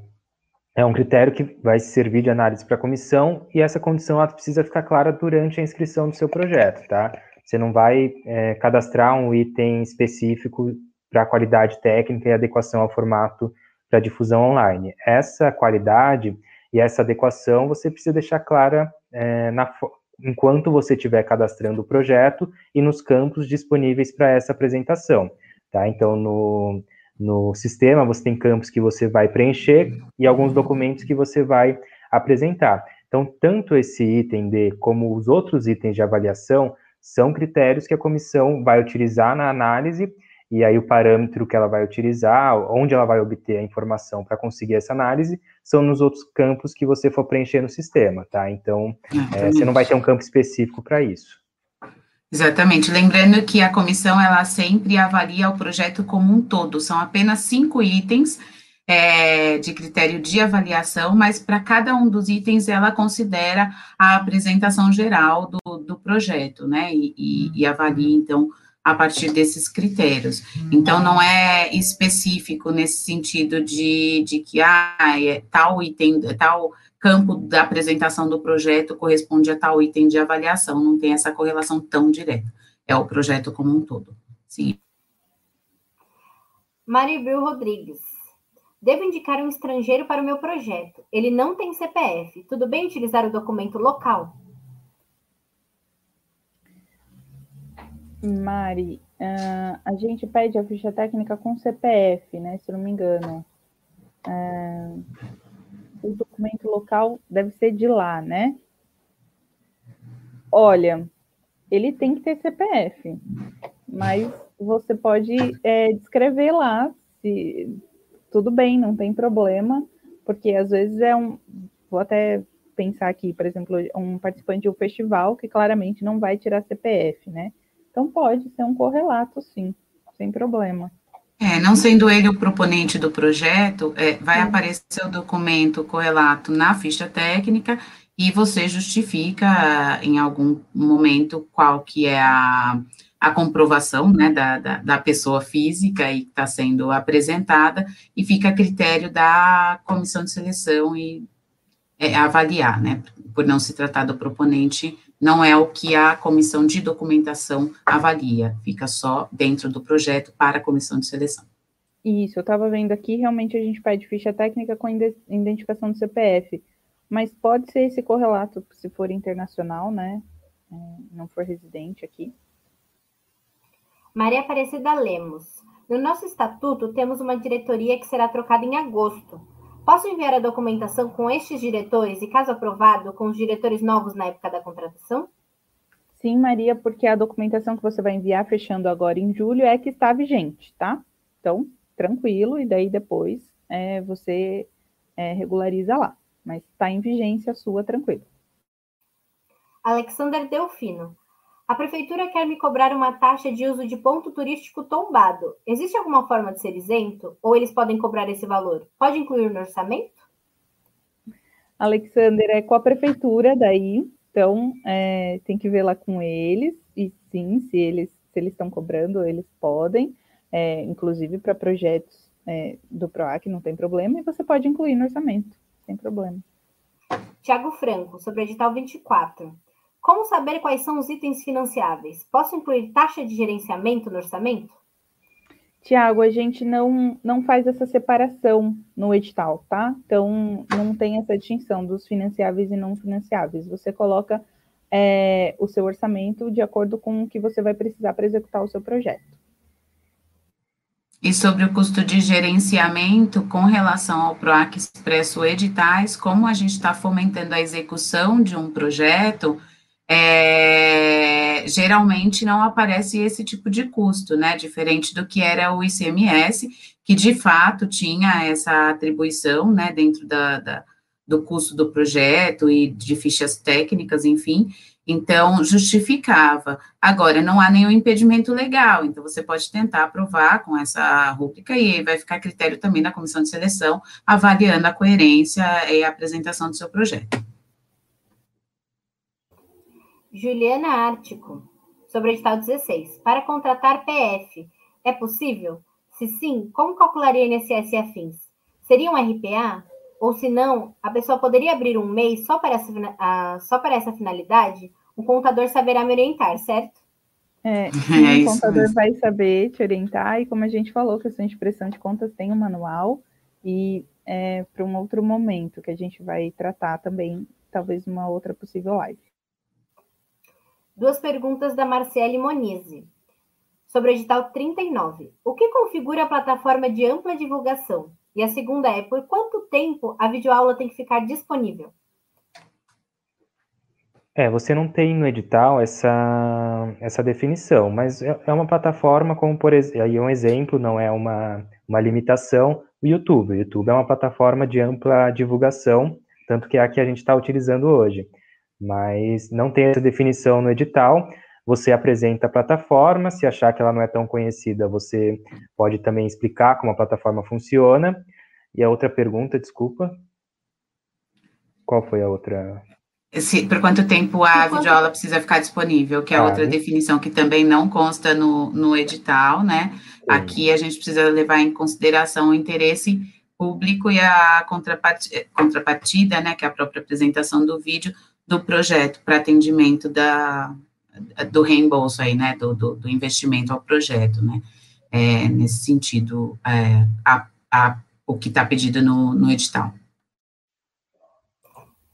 é um critério que vai servir de análise para a comissão e essa condição precisa ficar clara durante a inscrição do seu projeto, tá? Você não vai é, cadastrar um item específico para qualidade técnica e adequação ao formato para difusão online. Essa qualidade e essa adequação você precisa deixar clara é, na, enquanto você estiver cadastrando o projeto e nos campos disponíveis para essa apresentação. Tá? Então, no, no sistema, você tem campos que você vai preencher e alguns documentos que você vai apresentar. Então, tanto esse item D como os outros itens de avaliação são critérios que a comissão vai utilizar na análise e aí o parâmetro que ela vai utilizar, onde ela vai obter a informação para conseguir essa análise, são nos outros campos que você for preencher no sistema, tá? Então, é, você não vai ter um campo específico para isso. Exatamente. Lembrando que a comissão ela sempre avalia o projeto como um todo. São apenas cinco itens é, de critério de avaliação, mas para cada um dos itens ela considera a apresentação geral do, do projeto, né? E, e, e avalia então a partir desses critérios. Então, não é específico nesse sentido de, de que ah, é, tal item, tal campo da apresentação do projeto corresponde a tal item de avaliação, não tem essa correlação tão direta. É o projeto como um todo. Sim. Maribel Rodrigues. Devo indicar um estrangeiro para o meu projeto. Ele não tem CPF. Tudo bem utilizar o documento local? Mari, uh, a gente pede a ficha técnica com CPF, né? Se não me engano. Uh, o documento local deve ser de lá, né? Olha, ele tem que ter CPF, mas você pode é, descrever lá, se tudo bem, não tem problema, porque às vezes é um. Vou até pensar aqui, por exemplo, um participante de um festival que claramente não vai tirar CPF, né? Então pode ser um correlato, sim, sem problema. É, não sendo ele o proponente do projeto, é, vai aparecer o documento correlato na ficha técnica e você justifica em algum momento qual que é a, a comprovação né, da, da, da pessoa física e que está sendo apresentada, e fica a critério da comissão de seleção e é, avaliar, né, por não se tratar do proponente não é o que a comissão de documentação avalia, fica só dentro do projeto para a comissão de seleção. Isso, eu estava vendo aqui, realmente a gente pede ficha técnica com identificação do CPF, mas pode ser esse correlato se for internacional, né? É, não for residente aqui. Maria Aparecida Lemos. No nosso estatuto, temos uma diretoria que será trocada em agosto. Posso enviar a documentação com estes diretores e, caso aprovado, com os diretores novos na época da contratação? Sim, Maria, porque a documentação que você vai enviar fechando agora em julho é que está vigente, tá? Então, tranquilo, e daí depois é, você é, regulariza lá. Mas está em vigência sua, tranquilo. Alexander Delfino. A prefeitura quer me cobrar uma taxa de uso de ponto turístico tombado. Existe alguma forma de ser isento? Ou eles podem cobrar esse valor? Pode incluir no orçamento? Alexander, é com a prefeitura daí, então é, tem que ver lá com eles, e sim, se eles se eles estão cobrando, eles podem, é, inclusive para projetos é, do PROAC, não tem problema, e você pode incluir no orçamento, sem problema. Tiago Franco, sobre o edital 24. Como saber quais são os itens financiáveis? Posso incluir taxa de gerenciamento no orçamento? Tiago, a gente não, não faz essa separação no edital, tá? Então, não tem essa distinção dos financiáveis e não financiáveis. Você coloca é, o seu orçamento de acordo com o que você vai precisar para executar o seu projeto. E sobre o custo de gerenciamento com relação ao PROAC Expresso Editais, como a gente está fomentando a execução de um projeto, é, geralmente não aparece esse tipo de custo, né? Diferente do que era o ICMS, que de fato tinha essa atribuição, né, dentro da, da do custo do projeto e de fichas técnicas, enfim, então, justificava. Agora, não há nenhum impedimento legal, então você pode tentar aprovar com essa rúbrica e vai ficar a critério também da comissão de seleção, avaliando a coerência e a apresentação do seu projeto. Juliana Ártico, sobre o edital 16. Para contratar PF, é possível? Se sim, como calcularia INSS e afins? Seria um RPA? Ou se não, a pessoa poderia abrir um mês só para essa, uh, só para essa finalidade? O contador saberá me orientar, certo? É, sim, é o contador mesmo. vai saber te orientar, e como a gente falou, questão de pressão de contas tem um manual, e é, para um outro momento que a gente vai tratar também, talvez uma outra possível live. Duas perguntas da Marcele Monize. Sobre o edital 39. O que configura a plataforma de ampla divulgação? E a segunda é, por quanto tempo a videoaula tem que ficar disponível? É, você não tem no edital essa, essa definição, mas é, é uma plataforma como, por exemplo, aí um exemplo, não é uma, uma limitação, o YouTube. O YouTube é uma plataforma de ampla divulgação, tanto que é a que a gente está utilizando hoje. Mas não tem essa definição no edital, você apresenta a plataforma, se achar que ela não é tão conhecida, você pode também explicar como a plataforma funciona. E a outra pergunta, desculpa. Qual foi a outra? Se, por quanto tempo a videoaula precisa ficar disponível, que é ah, outra definição que também não consta no, no edital, né? Sim. Aqui a gente precisa levar em consideração o interesse público e a contrapartida, contrapartida, né, que é a própria apresentação do vídeo do projeto para atendimento da, do reembolso aí, né, do, do, do investimento ao projeto, né? É, nesse sentido, é, a, a, o que está pedido no, no edital.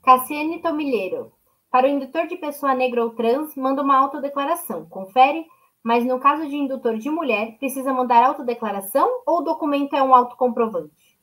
Cassiane Tomilheiro. Para o indutor de pessoa negra ou trans, manda uma autodeclaração. Confere, mas no caso de indutor de mulher, precisa mandar autodeclaração ou o documento é um autocomprovante?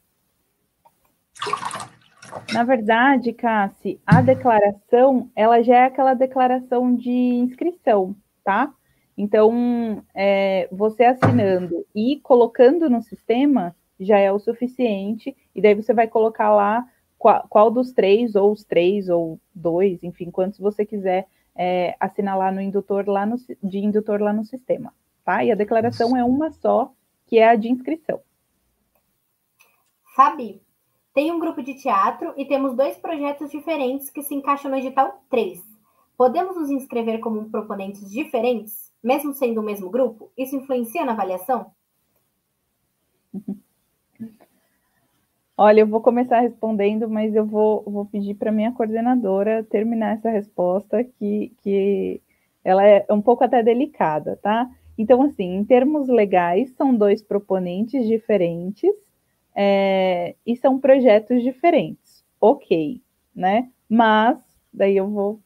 Na verdade, Cassi, a declaração, ela já é aquela declaração de inscrição, tá? Então, é, você assinando e colocando no sistema já é o suficiente, e daí você vai colocar lá qual, qual, dos três, ou os três, ou dois, enfim, quantos você quiser é, assinalar no indutor lá no, de indutor lá no sistema, tá? E a declaração é uma só, que é a de inscrição. Fabi, tem um grupo de teatro e temos dois projetos diferentes que se encaixam no edital 3. Podemos nos inscrever como proponentes diferentes, mesmo sendo o mesmo grupo? Isso influencia na avaliação? Olha, eu vou começar respondendo, mas eu vou, vou pedir para minha coordenadora terminar essa resposta, que, que ela é um pouco até delicada, tá? Então, assim, em termos legais, são dois proponentes diferentes é, e são projetos diferentes. Ok, né? Mas daí eu vou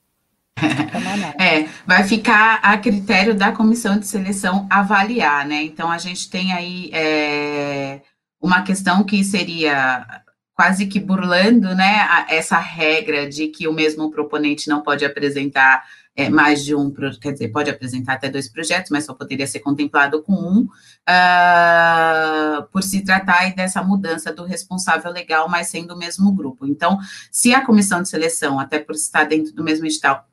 é, vai ficar a critério da comissão de seleção avaliar, né? Então a gente tem aí é, uma questão que seria quase que burlando, né, essa regra de que o mesmo proponente não pode apresentar é, mais de um, quer dizer, pode apresentar até dois projetos, mas só poderia ser contemplado com um, uh, por se tratar dessa mudança do responsável legal, mas sendo o mesmo grupo. Então, se a comissão de seleção, até por estar dentro do mesmo edital,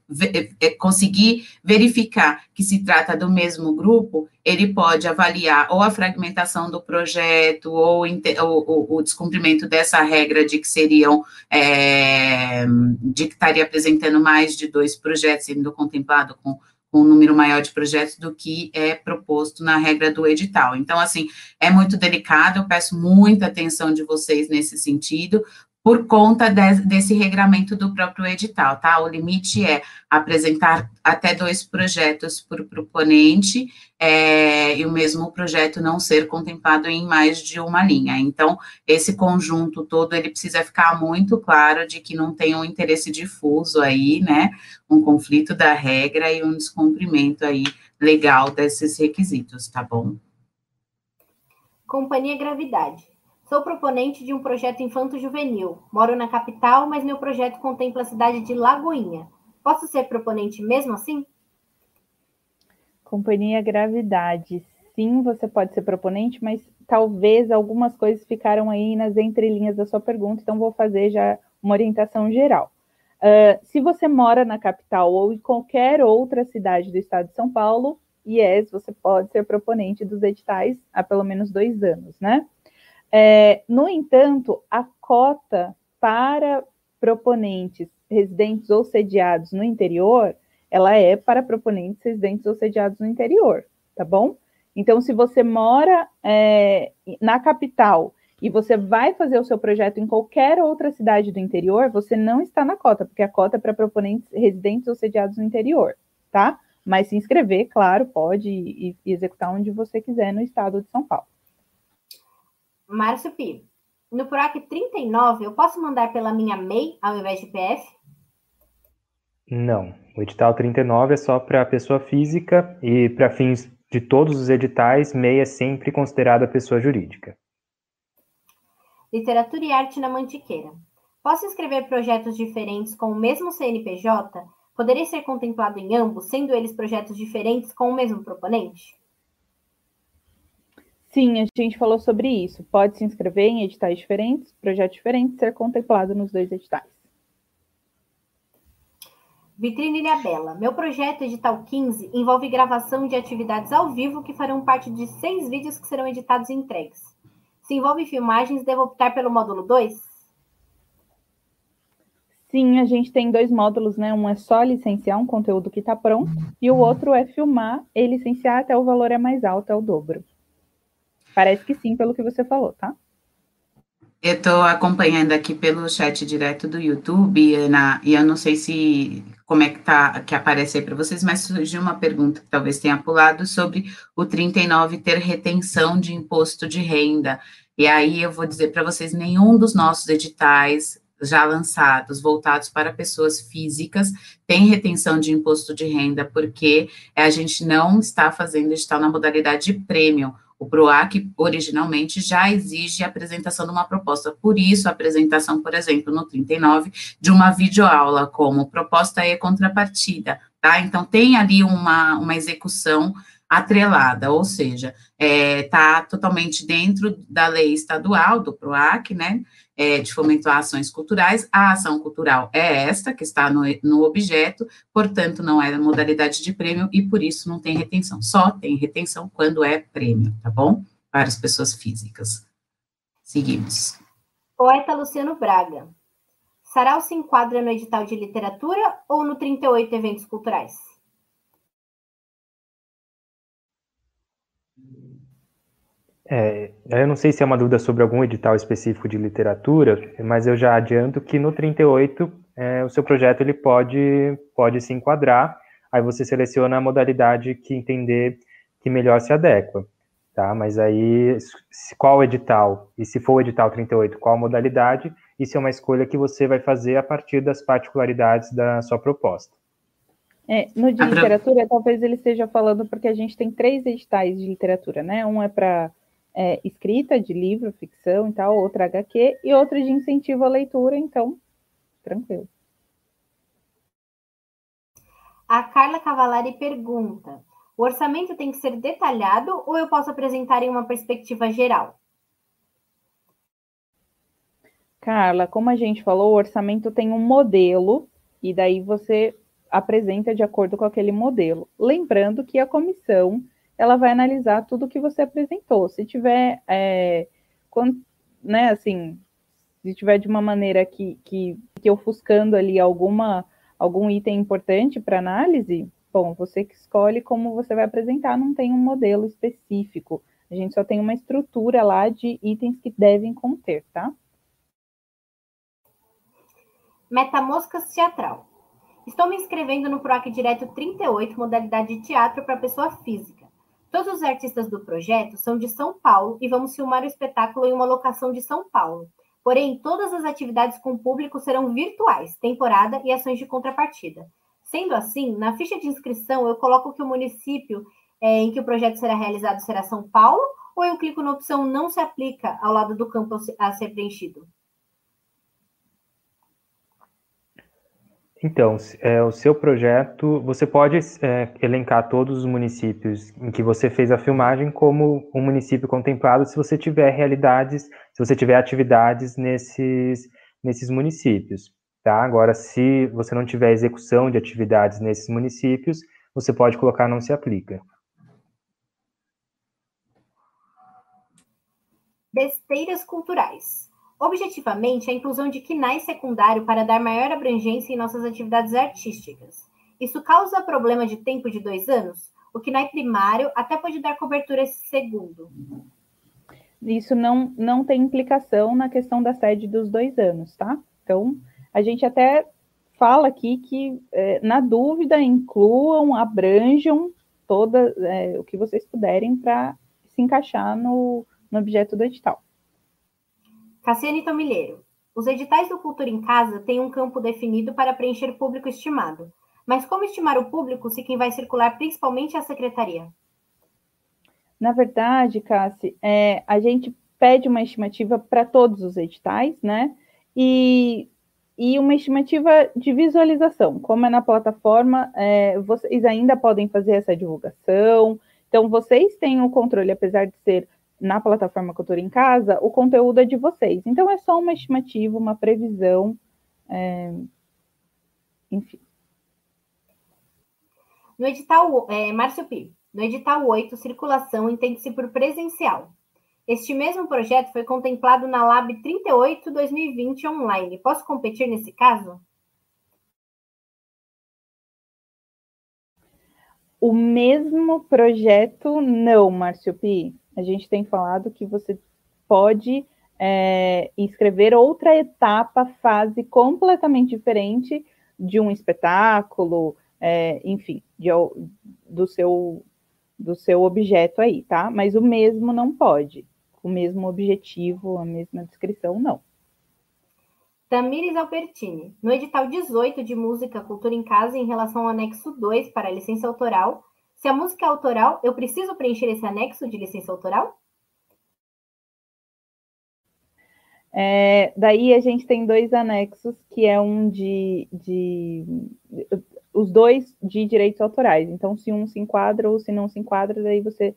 conseguir verificar que se trata do mesmo grupo, ele pode avaliar ou a fragmentação do projeto ou, o, descumprimento dessa regra de que seriam é, de que estaria apresentando mais de dois projetos, sendo contemplado com um número maior de projetos do que é proposto na regra do edital. Então, assim, é muito delicado, eu peço muita atenção de vocês nesse sentido, por conta de, desse regramento do próprio edital, tá? O limite é apresentar até dois projetos por proponente é, e o mesmo projeto não ser contemplado em mais de uma linha. Então, esse conjunto todo, ele precisa ficar muito claro de que não tem um interesse difuso aí, né? Um conflito da regra e um descumprimento aí legal desses requisitos, tá bom? Companhia Gravidade. Sou proponente de um projeto infanto-juvenil. Moro na capital, mas meu projeto contempla a cidade de Lagoinha. Posso ser proponente mesmo assim? Companhia Gravidade. Sim, você pode ser proponente, mas talvez algumas coisas ficaram aí nas entrelinhas da sua pergunta, então vou fazer já uma orientação geral. Uh, se você mora na capital ou em qualquer outra cidade do estado de São Paulo, yes, você pode ser proponente dos editais há pelo menos dois anos, né? É, no entanto, a cota para proponentes residentes ou sediados no interior, ela é para proponentes residentes ou sediados no interior, tá bom? Então, se você mora é, na capital e você vai fazer o seu projeto em qualquer outra cidade do interior, você não está na cota, porque a cota é para proponentes residentes ou sediados no interior, tá? Mas se inscrever, claro, pode e, e executar onde você quiser no estado de São Paulo. Márcio Pi, no PROAC 39, eu posso mandar pela minha MEI ao invés de PF? Não. O edital 39 é só para pessoa física e para fins de todos os editais, MEI é sempre considerada pessoa jurídica. Literatura e Arte na Mantiqueira. Posso escrever projetos diferentes com o mesmo CNPJ? Poderia ser contemplado em ambos, sendo eles projetos diferentes com o mesmo proponente? Sim, a gente falou sobre isso. Pode se inscrever em editais diferentes, projetos diferentes, ser contemplado nos dois editais. Vitrine Ilha Bela. Meu projeto Edital 15 envolve gravação de atividades ao vivo que farão parte de seis vídeos que serão editados e entregues. Se envolve filmagens, devo optar pelo módulo 2? Sim, a gente tem dois módulos, né? Um é só licenciar um conteúdo que está pronto, e o outro é filmar e licenciar até o valor é mais alto, é o dobro. Parece que sim, pelo que você falou, tá? Eu estou acompanhando aqui pelo chat direto do YouTube, Ana, e eu não sei se como é que tá que aparece aí para vocês, mas surgiu uma pergunta que talvez tenha pulado sobre o 39 ter retenção de imposto de renda. E aí eu vou dizer para vocês, nenhum dos nossos editais já lançados, voltados para pessoas físicas, tem retenção de imposto de renda, porque a gente não está fazendo edital na modalidade de prêmio. O PROAC, originalmente, já exige a apresentação de uma proposta. Por isso, a apresentação, por exemplo, no 39, de uma videoaula como proposta e contrapartida, tá? Então, tem ali uma, uma execução atrelada, ou seja, está é, tá totalmente dentro da lei estadual do PROAC, né, é, de fomento a ações culturais, a ação cultural é esta, que está no, no objeto, portanto, não é modalidade de prêmio e por isso não tem retenção, só tem retenção quando é prêmio, tá bom? Para as pessoas físicas. Seguimos. Poeta Luciano Braga. Sarau se enquadra no edital de literatura ou no 38 eventos culturais? É, eu não sei se é uma dúvida sobre algum edital específico de literatura, mas eu já adianto que no 38 é, o seu projeto ele pode, pode se enquadrar, aí você seleciona a modalidade que entender que melhor se adequa, tá? Mas aí qual edital, e se for o edital 38, qual modalidade, isso é uma escolha que você vai fazer a partir das particularidades da sua proposta. É, no de literatura, talvez ele esteja falando porque a gente tem três editais de literatura, né? Um é para é, escrita de livro, ficção e tal, outra HQ, e outra de incentivo à leitura, então, tranquilo. A Carla Cavalari pergunta: o orçamento tem que ser detalhado ou eu posso apresentar em uma perspectiva geral? Carla, como a gente falou, o orçamento tem um modelo e daí você apresenta de acordo com aquele modelo. Lembrando que a comissão ela vai analisar tudo que você apresentou. Se tiver, é, quando, né, assim, se tiver de uma maneira que, que, que ofuscando ali alguma, algum item importante para análise, bom, você que escolhe como você vai apresentar, não tem um modelo específico. A gente só tem uma estrutura lá de itens que devem conter, tá? Metamoscas teatral. Estou me inscrevendo no PROAC Direto 38, modalidade de teatro para pessoa física. Todos os artistas do projeto são de São Paulo e vamos filmar o espetáculo em uma locação de São Paulo. Porém, todas as atividades com público serão virtuais, temporada e ações de contrapartida. Sendo assim, na ficha de inscrição eu coloco que o município é, em que o projeto será realizado será São Paulo ou eu clico na opção não se aplica ao lado do campo a ser preenchido? Então, é, o seu projeto, você pode é, elencar todos os municípios em que você fez a filmagem como um município contemplado se você tiver realidades, se você tiver atividades nesses, nesses municípios. Tá? Agora, se você não tiver execução de atividades nesses municípios, você pode colocar não se aplica. Besteiras culturais. Objetivamente, a inclusão de KNAI secundário para dar maior abrangência em nossas atividades artísticas. Isso causa problema de tempo de dois anos? O KNAI primário até pode dar cobertura esse segundo. Isso não, não tem implicação na questão da sede dos dois anos, tá? Então, a gente até fala aqui que, é, na dúvida, incluam, abranjam toda é, o que vocês puderem para se encaixar no, no objeto do edital. Cassiane Tomilheiro. Os editais do Cultura em Casa têm um campo definido para preencher público estimado. Mas como estimar o público se quem vai circular principalmente é a secretaria? Na verdade, Cassi, é, a gente pede uma estimativa para todos os editais, né? E, e uma estimativa de visualização. Como é na plataforma, é, vocês ainda podem fazer essa divulgação. Então, vocês têm o controle, apesar de ser na plataforma Cultura em Casa, o conteúdo é de vocês. Então, é só uma estimativa, uma previsão, é... enfim. No edital, é, Márcio Pi, no edital 8, circulação entende-se por presencial. Este mesmo projeto foi contemplado na Lab 38-2020 online. Posso competir nesse caso? O mesmo projeto, não, Márcio Pi a gente tem falado que você pode é, inscrever outra etapa, fase completamente diferente de um espetáculo, é, enfim, de, do, seu, do seu objeto aí, tá? Mas o mesmo não pode. O mesmo objetivo, a mesma descrição, não. Tamires Albertini. No edital 18 de Música Cultura em Casa, em relação ao anexo 2 para a licença autoral, se a música é autoral, eu preciso preencher esse anexo de licença autoral? É, daí a gente tem dois anexos, que é um de, de, os dois de direitos autorais. Então, se um se enquadra ou se não se enquadra, daí você,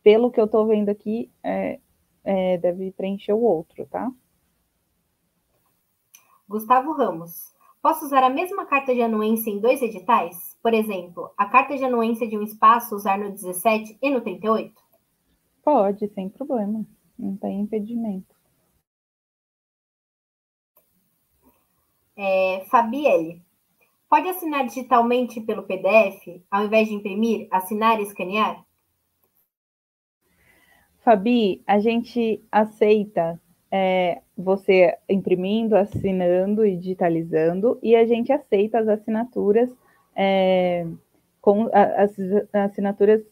pelo que eu estou vendo aqui, é, é, deve preencher o outro, tá? Gustavo Ramos. Posso usar a mesma carta de anuência em dois editais? Por exemplo, a carta de anuência de um espaço usar no 17 e no 38? Pode, sem problema. Não tem impedimento. É, Fabielle, pode assinar digitalmente pelo PDF, ao invés de imprimir, assinar e escanear? Fabi, a gente aceita é, você imprimindo, assinando e digitalizando, e a gente aceita as assinaturas é, com as assinaturas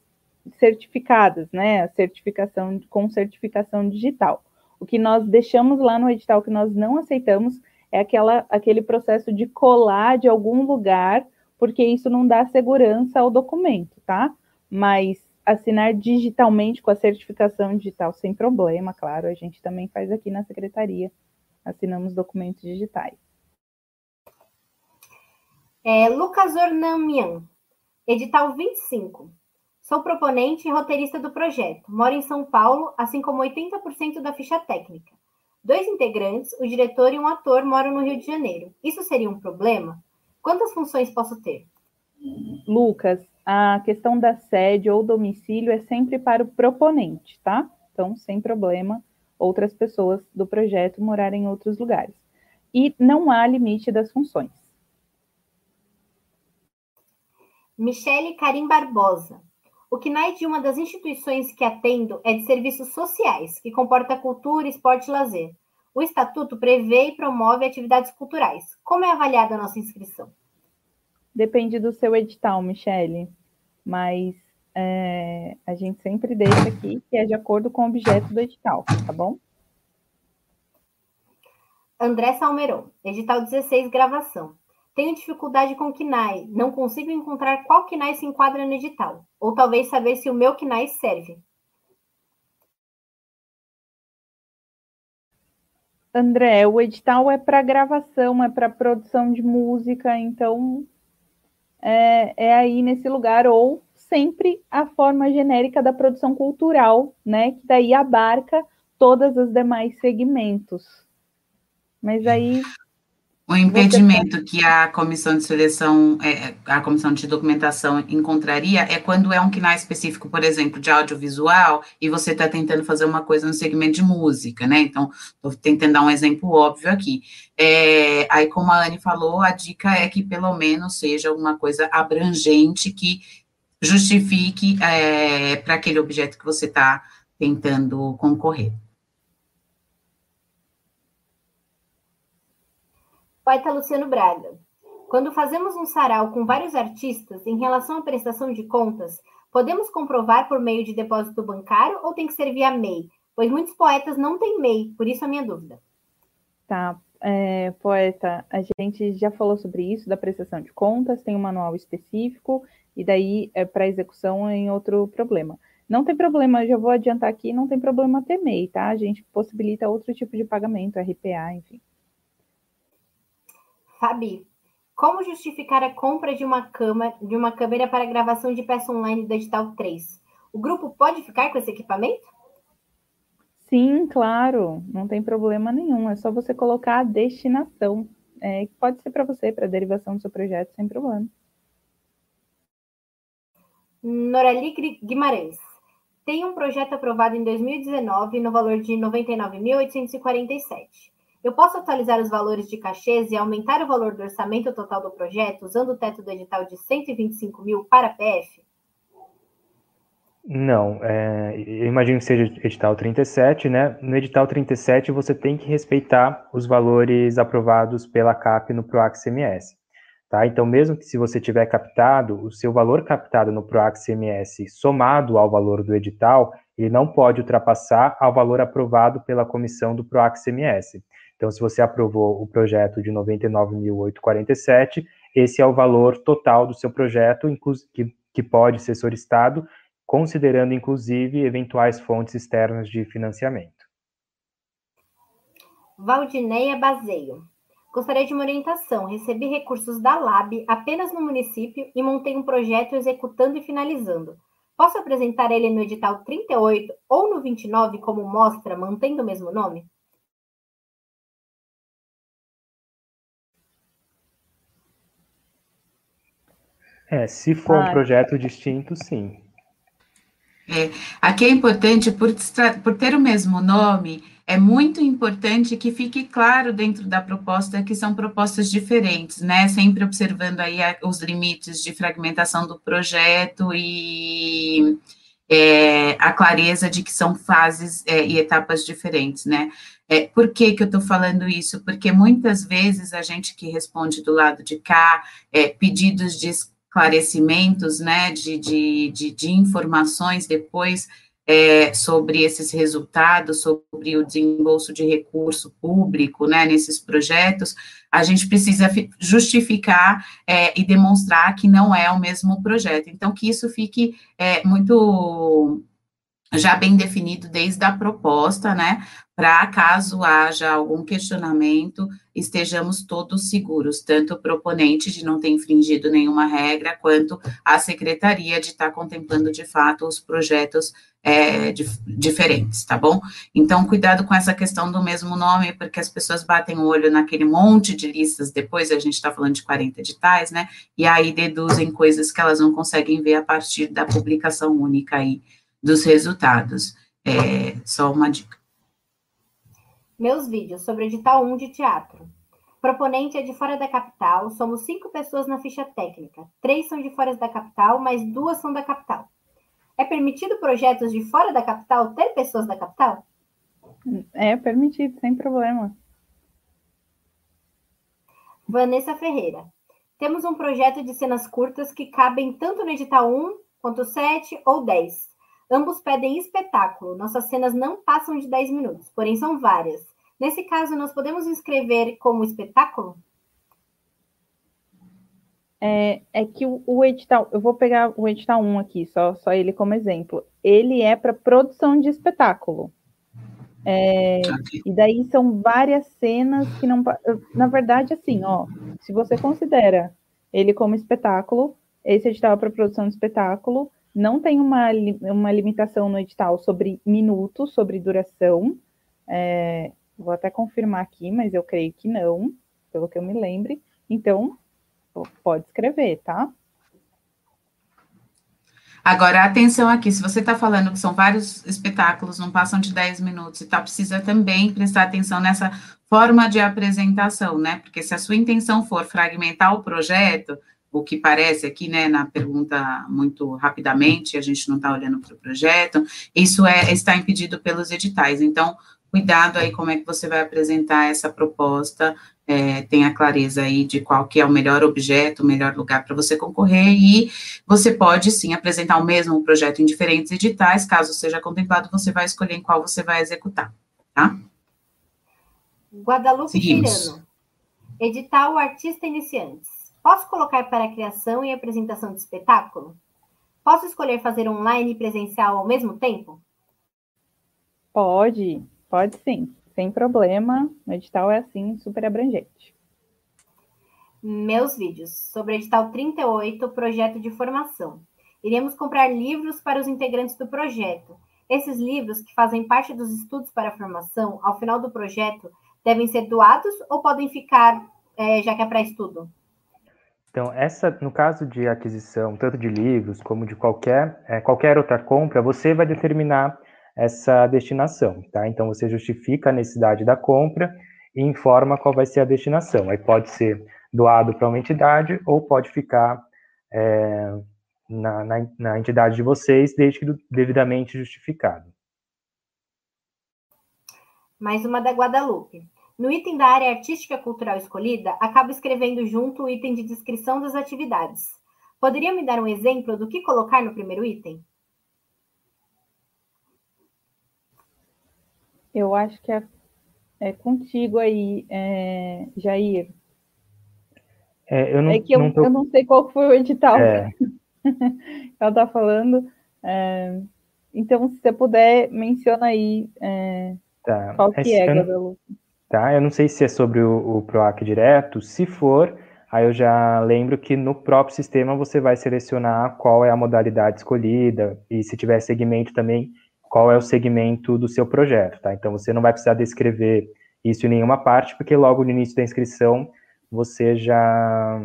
certificadas, né? A certificação com certificação digital. O que nós deixamos lá no edital que nós não aceitamos é aquela, aquele processo de colar de algum lugar, porque isso não dá segurança ao documento, tá? Mas assinar digitalmente com a certificação digital sem problema, claro, a gente também faz aqui na secretaria, assinamos documentos digitais. É, Lucas Ornamian, edital 25. Sou proponente e roteirista do projeto. Moro em São Paulo, assim como 80% da ficha técnica. Dois integrantes, o diretor e um ator, moram no Rio de Janeiro. Isso seria um problema? Quantas funções posso ter? Lucas, a questão da sede ou domicílio é sempre para o proponente, tá? Então, sem problema, outras pessoas do projeto morarem em outros lugares. E não há limite das funções. Michele Karim Barbosa. O CNAE de uma das instituições que atendo é de serviços sociais, que comporta cultura, esporte e lazer. O estatuto prevê e promove atividades culturais. Como é avaliada a nossa inscrição? Depende do seu edital, Michele, mas é, a gente sempre deixa aqui que é de acordo com o objeto do edital, tá bom? André Salmeron, edital 16, gravação. Tenho dificuldade com KNAI, não consigo encontrar qual KNAI se enquadra no edital, ou talvez saber se o meu KNAI serve. André, o edital é para gravação, é para produção de música, então é, é, aí nesse lugar, ou sempre a forma genérica da produção cultural, né? Que daí abarca todos os demais segmentos. Mas aí o impedimento que a comissão de seleção, é, a comissão de documentação encontraria é quando é um KNAI específico, por exemplo, de audiovisual, e você está tentando fazer uma coisa no segmento de música, né? Então, estou tentando dar um exemplo óbvio aqui. É, aí, como a Anne falou, a dica é que pelo menos seja uma coisa abrangente que justifique é, para aquele objeto que você está tentando concorrer. Poeta Luciano Braga. Quando fazemos um sarau com vários artistas em relação à prestação de contas, podemos comprovar por meio de depósito bancário ou tem que ser via MEI? Pois muitos poetas não têm MEI, por isso a minha dúvida. Tá, é, poeta, a gente já falou sobre isso, da prestação de contas, tem um manual específico, e daí é para execução em outro problema. Não tem problema, já vou adiantar aqui, não tem problema ter MEI, tá? A gente possibilita outro tipo de pagamento, RPA, enfim. Fabi, como justificar a compra de uma, cama, de uma câmera para gravação de peça online do Digital 3? O grupo pode ficar com esse equipamento? Sim, claro, não tem problema nenhum. É só você colocar a destinação. É, pode ser para você, para derivação do seu projeto, sem problema. Norali Guimarães. Tem um projeto aprovado em 2019 no valor de R$ 99.847. Eu posso atualizar os valores de cachês e aumentar o valor do orçamento total do projeto usando o teto do edital de 125 mil para PF? Não, é, eu imagino que seja edital 37, né? No edital 37 você tem que respeitar os valores aprovados pela CAP no PROAC CMS. Tá? Então, mesmo que se você tiver captado, o seu valor captado no PROAC CMS somado ao valor do edital, ele não pode ultrapassar ao valor aprovado pela comissão do PROAC CMS. Então, se você aprovou o projeto de 99.847, esse é o valor total do seu projeto, que, que pode ser solicitado, considerando, inclusive, eventuais fontes externas de financiamento. Valdineia Baseio. Gostaria de uma orientação. Recebi recursos da LAB apenas no município e montei um projeto executando e finalizando. Posso apresentar ele no edital 38 ou no 29 como mostra, mantendo o mesmo nome? É, se for ah, um projeto distinto, sim. É, aqui é importante, por, por ter o mesmo nome, é muito importante que fique claro dentro da proposta que são propostas diferentes, né? Sempre observando aí a, os limites de fragmentação do projeto e é, a clareza de que são fases é, e etapas diferentes, né? É, por que, que eu estou falando isso? Porque muitas vezes a gente que responde do lado de cá, é, pedidos de esclarecimentos, né, de, de, de, de informações depois é, sobre esses resultados, sobre o desembolso de recurso público, né, nesses projetos, a gente precisa justificar é, e demonstrar que não é o mesmo projeto. Então, que isso fique é, muito já bem definido desde a proposta, né, para caso haja algum questionamento, estejamos todos seguros, tanto o proponente de não ter infringido nenhuma regra, quanto a secretaria de estar tá contemplando de fato os projetos é, dif diferentes, tá bom? Então, cuidado com essa questão do mesmo nome, porque as pessoas batem o olho naquele monte de listas depois, a gente está falando de 40 editais, né? E aí deduzem coisas que elas não conseguem ver a partir da publicação única aí dos resultados. É, só uma dica. Meus vídeos sobre edital 1 de teatro. Proponente é de fora da capital, somos cinco pessoas na ficha técnica. Três são de fora da capital, mas duas são da capital. É permitido projetos de fora da capital ter pessoas da capital? É permitido, sem problema. Vanessa Ferreira. Temos um projeto de cenas curtas que cabem tanto no edital 1 quanto 7 ou 10. Ambos pedem espetáculo. Nossas cenas não passam de 10 minutos, porém são várias. Nesse caso, nós podemos inscrever como espetáculo? É, é que o, o, edital, eu vou pegar o edital 1 aqui, só, só ele como exemplo. Ele é para produção de espetáculo. É, e daí são várias cenas que não. Na verdade, assim, ó, se você considera ele como espetáculo, esse edital é para produção de espetáculo, não tem uma, uma limitação no edital sobre minutos, sobre duração. É, vou até confirmar aqui, mas eu creio que não, pelo que eu me lembre. Então, pode escrever, tá? Agora, atenção aqui, se você está falando que são vários espetáculos, não passam de 10 minutos e tal, precisa também prestar atenção nessa forma de apresentação, né? Porque se a sua intenção for fragmentar o projeto, o que parece aqui, né, na pergunta muito rapidamente, a gente não está olhando para o projeto, isso é, está impedido pelos editais. Então, cuidado aí como é que você vai apresentar essa proposta, é, tenha clareza aí de qual que é o melhor objeto, o melhor lugar para você concorrer, e você pode, sim, apresentar o mesmo projeto em diferentes editais, caso seja contemplado, você vai escolher em qual você vai executar, tá? Guadalupe Tirano, edital Artista Iniciantes. Posso colocar para a criação e apresentação de espetáculo? Posso escolher fazer online e presencial ao mesmo tempo? Pode, pode sim, sem problema. O edital é assim, super abrangente. Meus vídeos sobre o edital 38, projeto de formação. Iremos comprar livros para os integrantes do projeto. Esses livros, que fazem parte dos estudos para a formação, ao final do projeto, devem ser doados ou podem ficar, é, já que é para estudo? Então, essa, no caso de aquisição, tanto de livros como de qualquer, é, qualquer outra compra, você vai determinar essa destinação, tá? Então, você justifica a necessidade da compra e informa qual vai ser a destinação. Aí pode ser doado para uma entidade ou pode ficar é, na, na, na entidade de vocês, desde que devidamente justificado. Mais uma da Guadalupe. No item da área artística cultural escolhida, acabo escrevendo junto o item de descrição das atividades. Poderia me dar um exemplo do que colocar no primeiro item? Eu acho que é, é contigo aí, é, Jair. É, eu não, é que eu não, tô... eu não sei qual foi o edital. É. Ela está falando. É, então, se você puder, menciona aí é, tá. qual que é, Gabriel tá? Eu não sei se é sobre o, o PROAC direto, se for, aí eu já lembro que no próprio sistema você vai selecionar qual é a modalidade escolhida e se tiver segmento também, qual é o segmento do seu projeto, tá? Então você não vai precisar descrever isso em nenhuma parte, porque logo no início da inscrição você já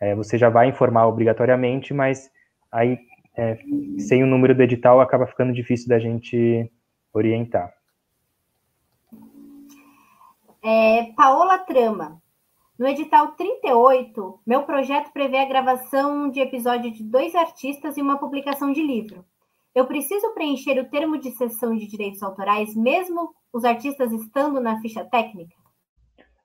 é, você já vai informar obrigatoriamente, mas aí é, sem o número do edital acaba ficando difícil da gente orientar. É, Paola Trama. No edital 38, meu projeto prevê a gravação de episódio de dois artistas e uma publicação de livro. Eu preciso preencher o termo de cessão de direitos autorais, mesmo os artistas estando na ficha técnica?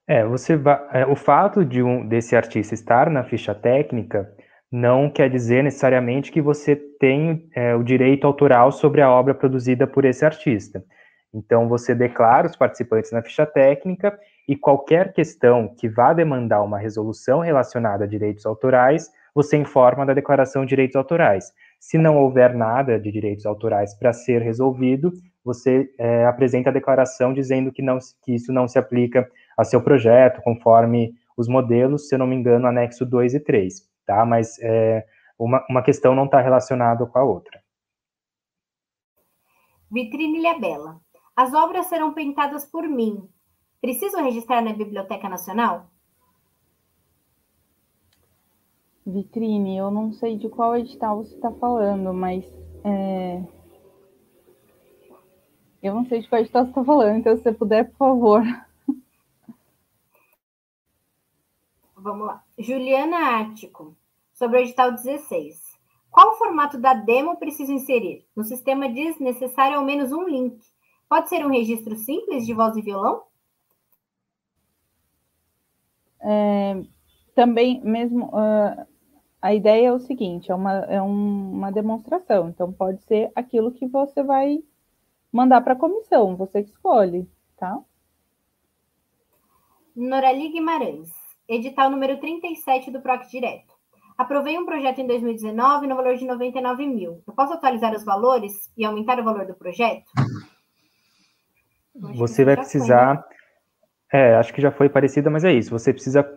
É, você é, o fato de um desse artista estar na ficha técnica não quer dizer necessariamente que você tem é, o direito autoral sobre a obra produzida por esse artista. Então, você declara os participantes na ficha técnica e qualquer questão que vá demandar uma resolução relacionada a direitos autorais, você informa da declaração de direitos autorais. Se não houver nada de direitos autorais para ser resolvido, você é, apresenta a declaração dizendo que, não, que isso não se aplica a seu projeto, conforme os modelos, se eu não me engano, anexo 2 e 3, tá? Mas é, uma, uma questão não está relacionada com a outra. Vitrine Bela. As obras serão pintadas por mim. Preciso registrar na Biblioteca Nacional? Vitrine, eu não sei de qual edital você está falando, mas é... eu não sei de qual edital você está falando, então se você puder, por favor. Vamos lá. Juliana Ático, sobre o edital 16. Qual o formato da demo preciso inserir? No sistema diz necessário ao menos um link. Pode ser um registro simples de voz e violão? É, também, mesmo, uh, a ideia é o seguinte, é, uma, é um, uma demonstração, então pode ser aquilo que você vai mandar para a comissão, você que escolhe, tá? Norali Guimarães, edital número 37 do PROC Direto. Aprovei um projeto em 2019 no valor de 99 mil. Eu posso atualizar os valores e aumentar o valor do projeto? Você vai precisar. Né? É, acho que já foi parecida, mas é isso. Você precisa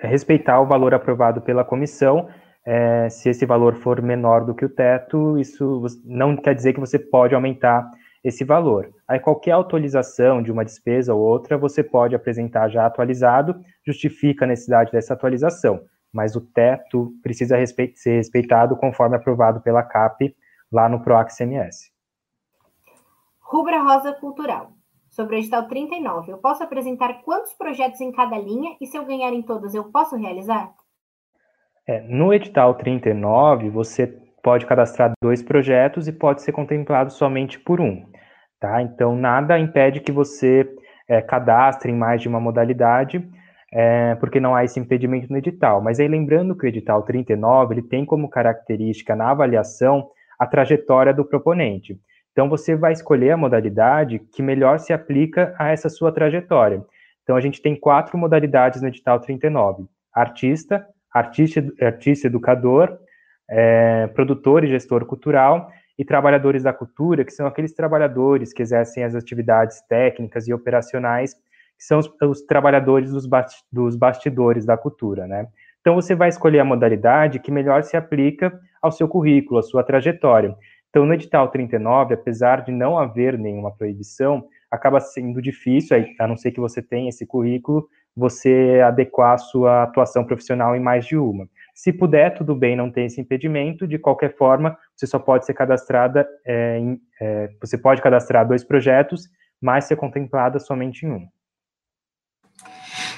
respeitar o valor aprovado pela comissão. É, se esse valor for menor do que o teto, isso não quer dizer que você pode aumentar esse valor. Aí qualquer atualização de uma despesa ou outra, você pode apresentar já atualizado, justifica a necessidade dessa atualização, mas o teto precisa respe ser respeitado conforme aprovado pela CAP lá no PROAC CMS. Rubra Rosa Cultural. Sobre o edital 39, eu posso apresentar quantos projetos em cada linha e se eu ganhar em todas, eu posso realizar? É, no edital 39, você pode cadastrar dois projetos e pode ser contemplado somente por um. Tá? Então, nada impede que você é, cadastre em mais de uma modalidade, é, porque não há esse impedimento no edital. Mas aí, lembrando que o edital 39, ele tem como característica na avaliação a trajetória do proponente. Então, você vai escolher a modalidade que melhor se aplica a essa sua trajetória. Então, a gente tem quatro modalidades no edital 39: artista, artista, artista educador, é, produtor e gestor cultural e trabalhadores da cultura, que são aqueles trabalhadores que exercem as atividades técnicas e operacionais, que são os, os trabalhadores dos, dos bastidores da cultura, né? Então, você vai escolher a modalidade que melhor se aplica ao seu currículo, à sua trajetória. Então, no edital 39, apesar de não haver nenhuma proibição, acaba sendo difícil, a não ser que você tenha esse currículo, você adequar a sua atuação profissional em mais de uma. Se puder, tudo bem, não tem esse impedimento. De qualquer forma, você só pode ser cadastrada, é, em, é, você pode cadastrar dois projetos, mas ser contemplada somente em um.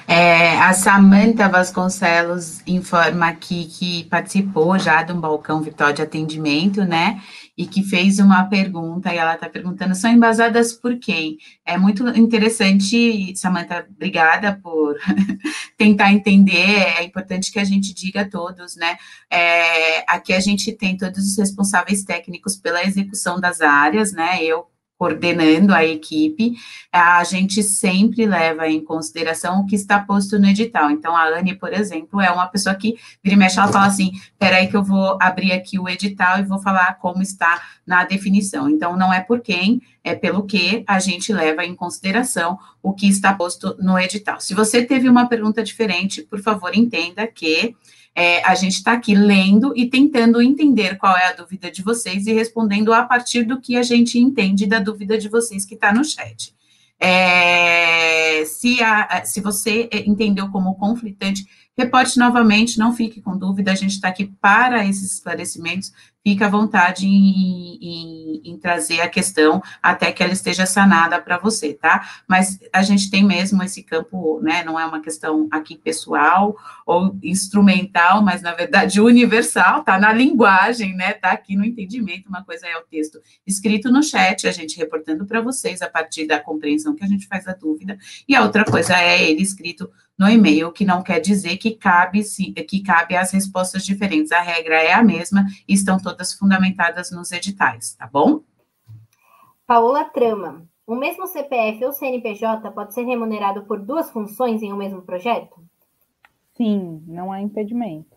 É, a Samanta Vasconcelos informa aqui que participou já de um balcão virtual de atendimento, né? E que fez uma pergunta, e ela está perguntando: são embasadas por quem? É muito interessante, Samanta, obrigada por tentar entender. É importante que a gente diga a todos, né? É, aqui a gente tem todos os responsáveis técnicos pela execução das áreas, né? Eu, coordenando a equipe, a gente sempre leva em consideração o que está posto no edital. Então, a Anne, por exemplo, é uma pessoa que vira e mexe, ela fala assim, peraí que eu vou abrir aqui o edital e vou falar como está na definição. Então, não é por quem, é pelo que a gente leva em consideração o que está posto no edital. Se você teve uma pergunta diferente, por favor, entenda que é, a gente está aqui lendo e tentando entender qual é a dúvida de vocês e respondendo a partir do que a gente entende da dúvida de vocês que está no chat. É, se, a, se você entendeu como conflitante, reporte novamente, não fique com dúvida, a gente está aqui para esses esclarecimentos, fica à vontade em, em, em, trazer a questão até que ela esteja sanada para você, tá? Mas a gente tem mesmo esse campo, né? Não é uma questão aqui pessoal ou instrumental, mas na verdade universal, tá na linguagem, né? Tá aqui no entendimento. Uma coisa é o texto escrito no chat, a gente reportando para vocês a partir da compreensão que a gente faz da dúvida, e a outra coisa é ele escrito no e-mail, que não quer dizer que cabe, que cabe as respostas diferentes. A regra é a mesma e estão todas fundamentadas nos editais, tá bom? Paola Trama. O mesmo CPF ou CNPJ pode ser remunerado por duas funções em um mesmo projeto? Sim, não há impedimento.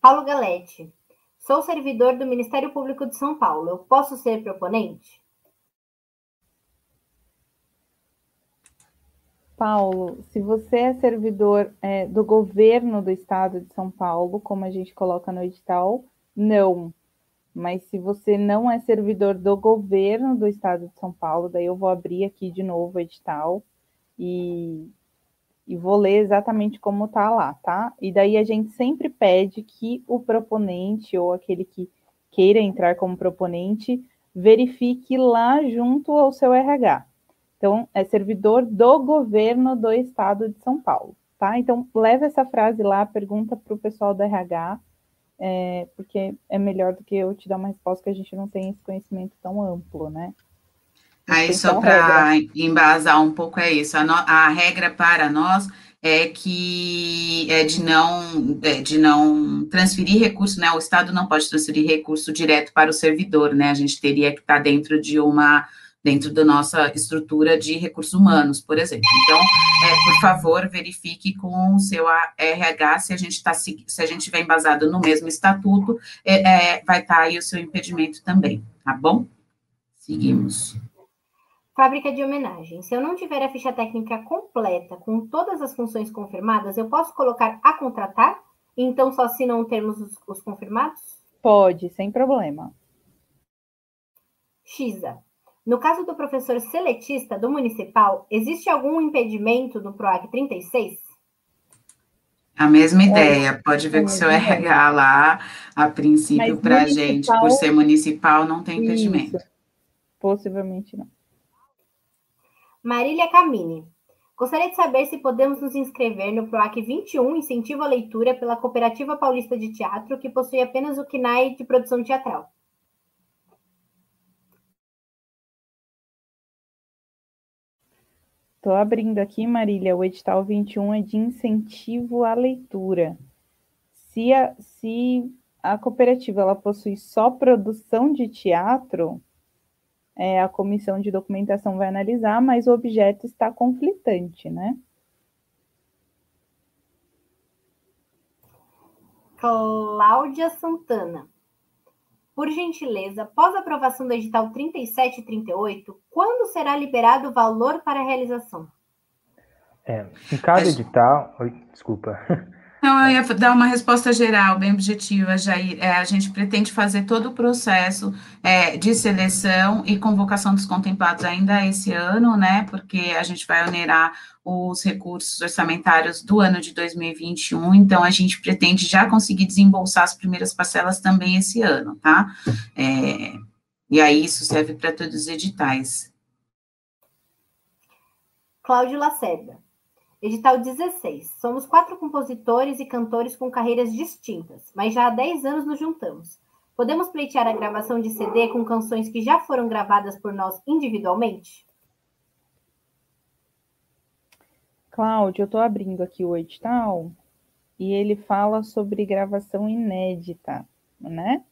Paulo Galete. Sou servidor do Ministério Público de São Paulo. Eu posso ser proponente? Paulo, se você é servidor é, do governo do estado de São Paulo, como a gente coloca no edital, não. Mas se você não é servidor do governo do estado de São Paulo, daí eu vou abrir aqui de novo o edital e, e vou ler exatamente como está lá, tá? E daí a gente sempre pede que o proponente ou aquele que queira entrar como proponente verifique lá junto ao seu RH então, é servidor do governo do estado de São Paulo, tá? Então, leva essa frase lá, pergunta para o pessoal do RH, é, porque é melhor do que eu te dar uma resposta que a gente não tem esse conhecimento tão amplo, né? Aí, só para embasar um pouco, é isso. A, no, a, regra para nós é que é de não, é de não transferir recurso, né? O Estado não pode transferir recurso direto para o servidor, né? A gente teria que estar dentro de uma dentro da nossa estrutura de recursos humanos, por exemplo. Então, é, por favor, verifique com o seu RH se a gente está se a gente estiver embasado no mesmo estatuto, é, é, vai estar tá aí o seu impedimento também, tá bom? Seguimos. Fábrica de homenagem. Se eu não tiver a ficha técnica completa com todas as funções confirmadas, eu posso colocar a contratar? Então só se não termos os, os confirmados? Pode, sem problema. Xisa. No caso do professor seletista do municipal, existe algum impedimento no PROAC 36? A mesma ideia, pode ver que o seu RH lá, a princípio, para a gente, por ser municipal, não tem impedimento. Isso. Possivelmente não. Marília Camini. Gostaria de saber se podemos nos inscrever no PROAC 21, Incentivo à Leitura, pela Cooperativa Paulista de Teatro, que possui apenas o KNAI de produção teatral. Estou abrindo aqui, Marília, o edital 21 é de incentivo à leitura. Se a, se a cooperativa ela possui só produção de teatro, é, a comissão de documentação vai analisar, mas o objeto está conflitante, né? Cláudia Santana. Por gentileza, após a aprovação do edital 37 e 38, quando será liberado o valor para a realização? É, em cada edital. Oi, desculpa. Não, eu ia dar uma resposta geral, bem objetiva, Jair. É, a gente pretende fazer todo o processo é, de seleção e convocação dos contemplados ainda esse ano, né? Porque a gente vai onerar os recursos orçamentários do ano de 2021, então a gente pretende já conseguir desembolsar as primeiras parcelas também esse ano, tá? É, e aí isso serve para todos os editais. Cláudio Lacerda. Edital 16. Somos quatro compositores e cantores com carreiras distintas, mas já há 10 anos nos juntamos. Podemos pleitear a gravação de CD com canções que já foram gravadas por nós individualmente? Cláudio, eu estou abrindo aqui o edital e ele fala sobre gravação inédita, né?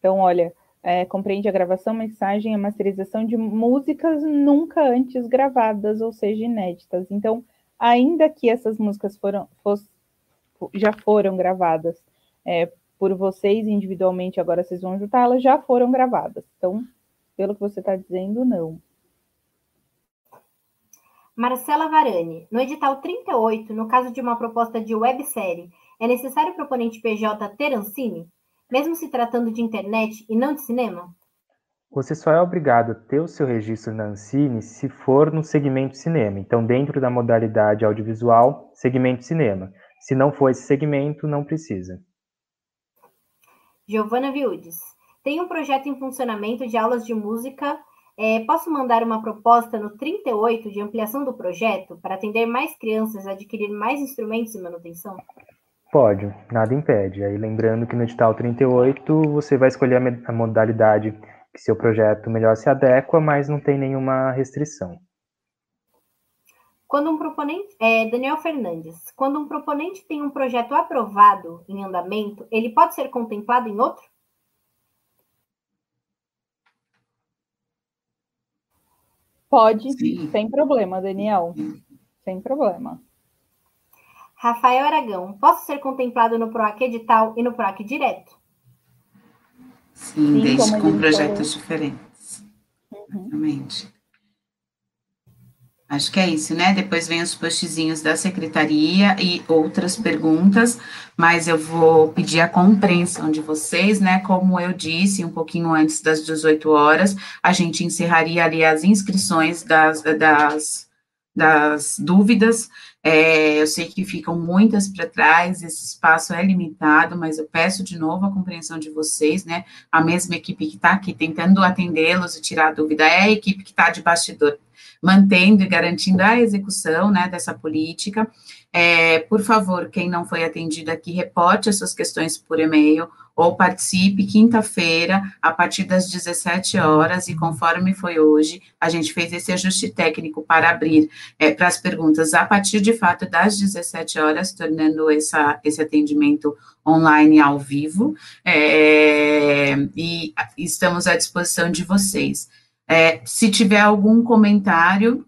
Então, olha, é, compreende a gravação, mensagem e masterização de músicas nunca antes gravadas, ou seja, inéditas. Então, ainda que essas músicas foram, já foram gravadas é, por vocês individualmente, agora vocês vão juntar, elas já foram gravadas. Então, pelo que você está dizendo, não. Marcela Varane, no edital 38, no caso de uma proposta de websérie, é necessário o proponente PJ ter Ancine, mesmo se tratando de internet e não de cinema? Você só é obrigado a ter o seu registro na Ancine se for no segmento cinema. Então, dentro da modalidade audiovisual, segmento cinema. Se não for esse segmento, não precisa. Giovana Viudes. Tem um projeto em funcionamento de aulas de música. É, posso mandar uma proposta no 38 de ampliação do projeto para atender mais crianças adquirir mais instrumentos de manutenção? Pode, nada impede. Aí lembrando que no edital 38 você vai escolher a modalidade que seu projeto melhor se adequa, mas não tem nenhuma restrição. Quando um proponente, é, Daniel Fernandes, quando um proponente tem um projeto aprovado em andamento, ele pode ser contemplado em outro? Pode, Sim. sem problema, Daniel. Sem problema. Rafael Aragão, posso ser contemplado no PROAC edital e no PROAC direto? Sim, desde com projetos diferentes. Uhum. Exatamente. Acho que é isso, né? Depois vem os postzinhos da secretaria e outras perguntas, mas eu vou pedir a compreensão de vocês, né? Como eu disse, um pouquinho antes das 18 horas, a gente encerraria ali as inscrições das, das, das dúvidas é, eu sei que ficam muitas para trás, esse espaço é limitado, mas eu peço de novo a compreensão de vocês, né? A mesma equipe que está aqui tentando atendê-los e tirar a dúvida é a equipe que está de bastidor, mantendo e garantindo a execução né, dessa política. É, por favor, quem não foi atendido aqui, reporte as suas questões por e-mail ou participe quinta-feira, a partir das 17 horas, e conforme foi hoje, a gente fez esse ajuste técnico para abrir é, para as perguntas a partir de fato das 17 horas, tornando essa, esse atendimento online ao vivo, é, e estamos à disposição de vocês. É, se tiver algum comentário,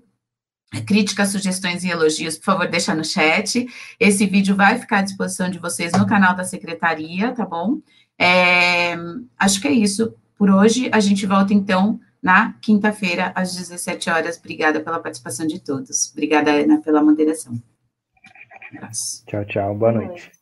críticas, sugestões e elogios, por favor, deixa no chat. Esse vídeo vai ficar à disposição de vocês no canal da secretaria, tá bom? É, acho que é isso por hoje. A gente volta então na quinta-feira, às 17 horas. Obrigada pela participação de todos. Obrigada, Ana, pela moderação. Um abraço. Tchau, tchau. Boa noite.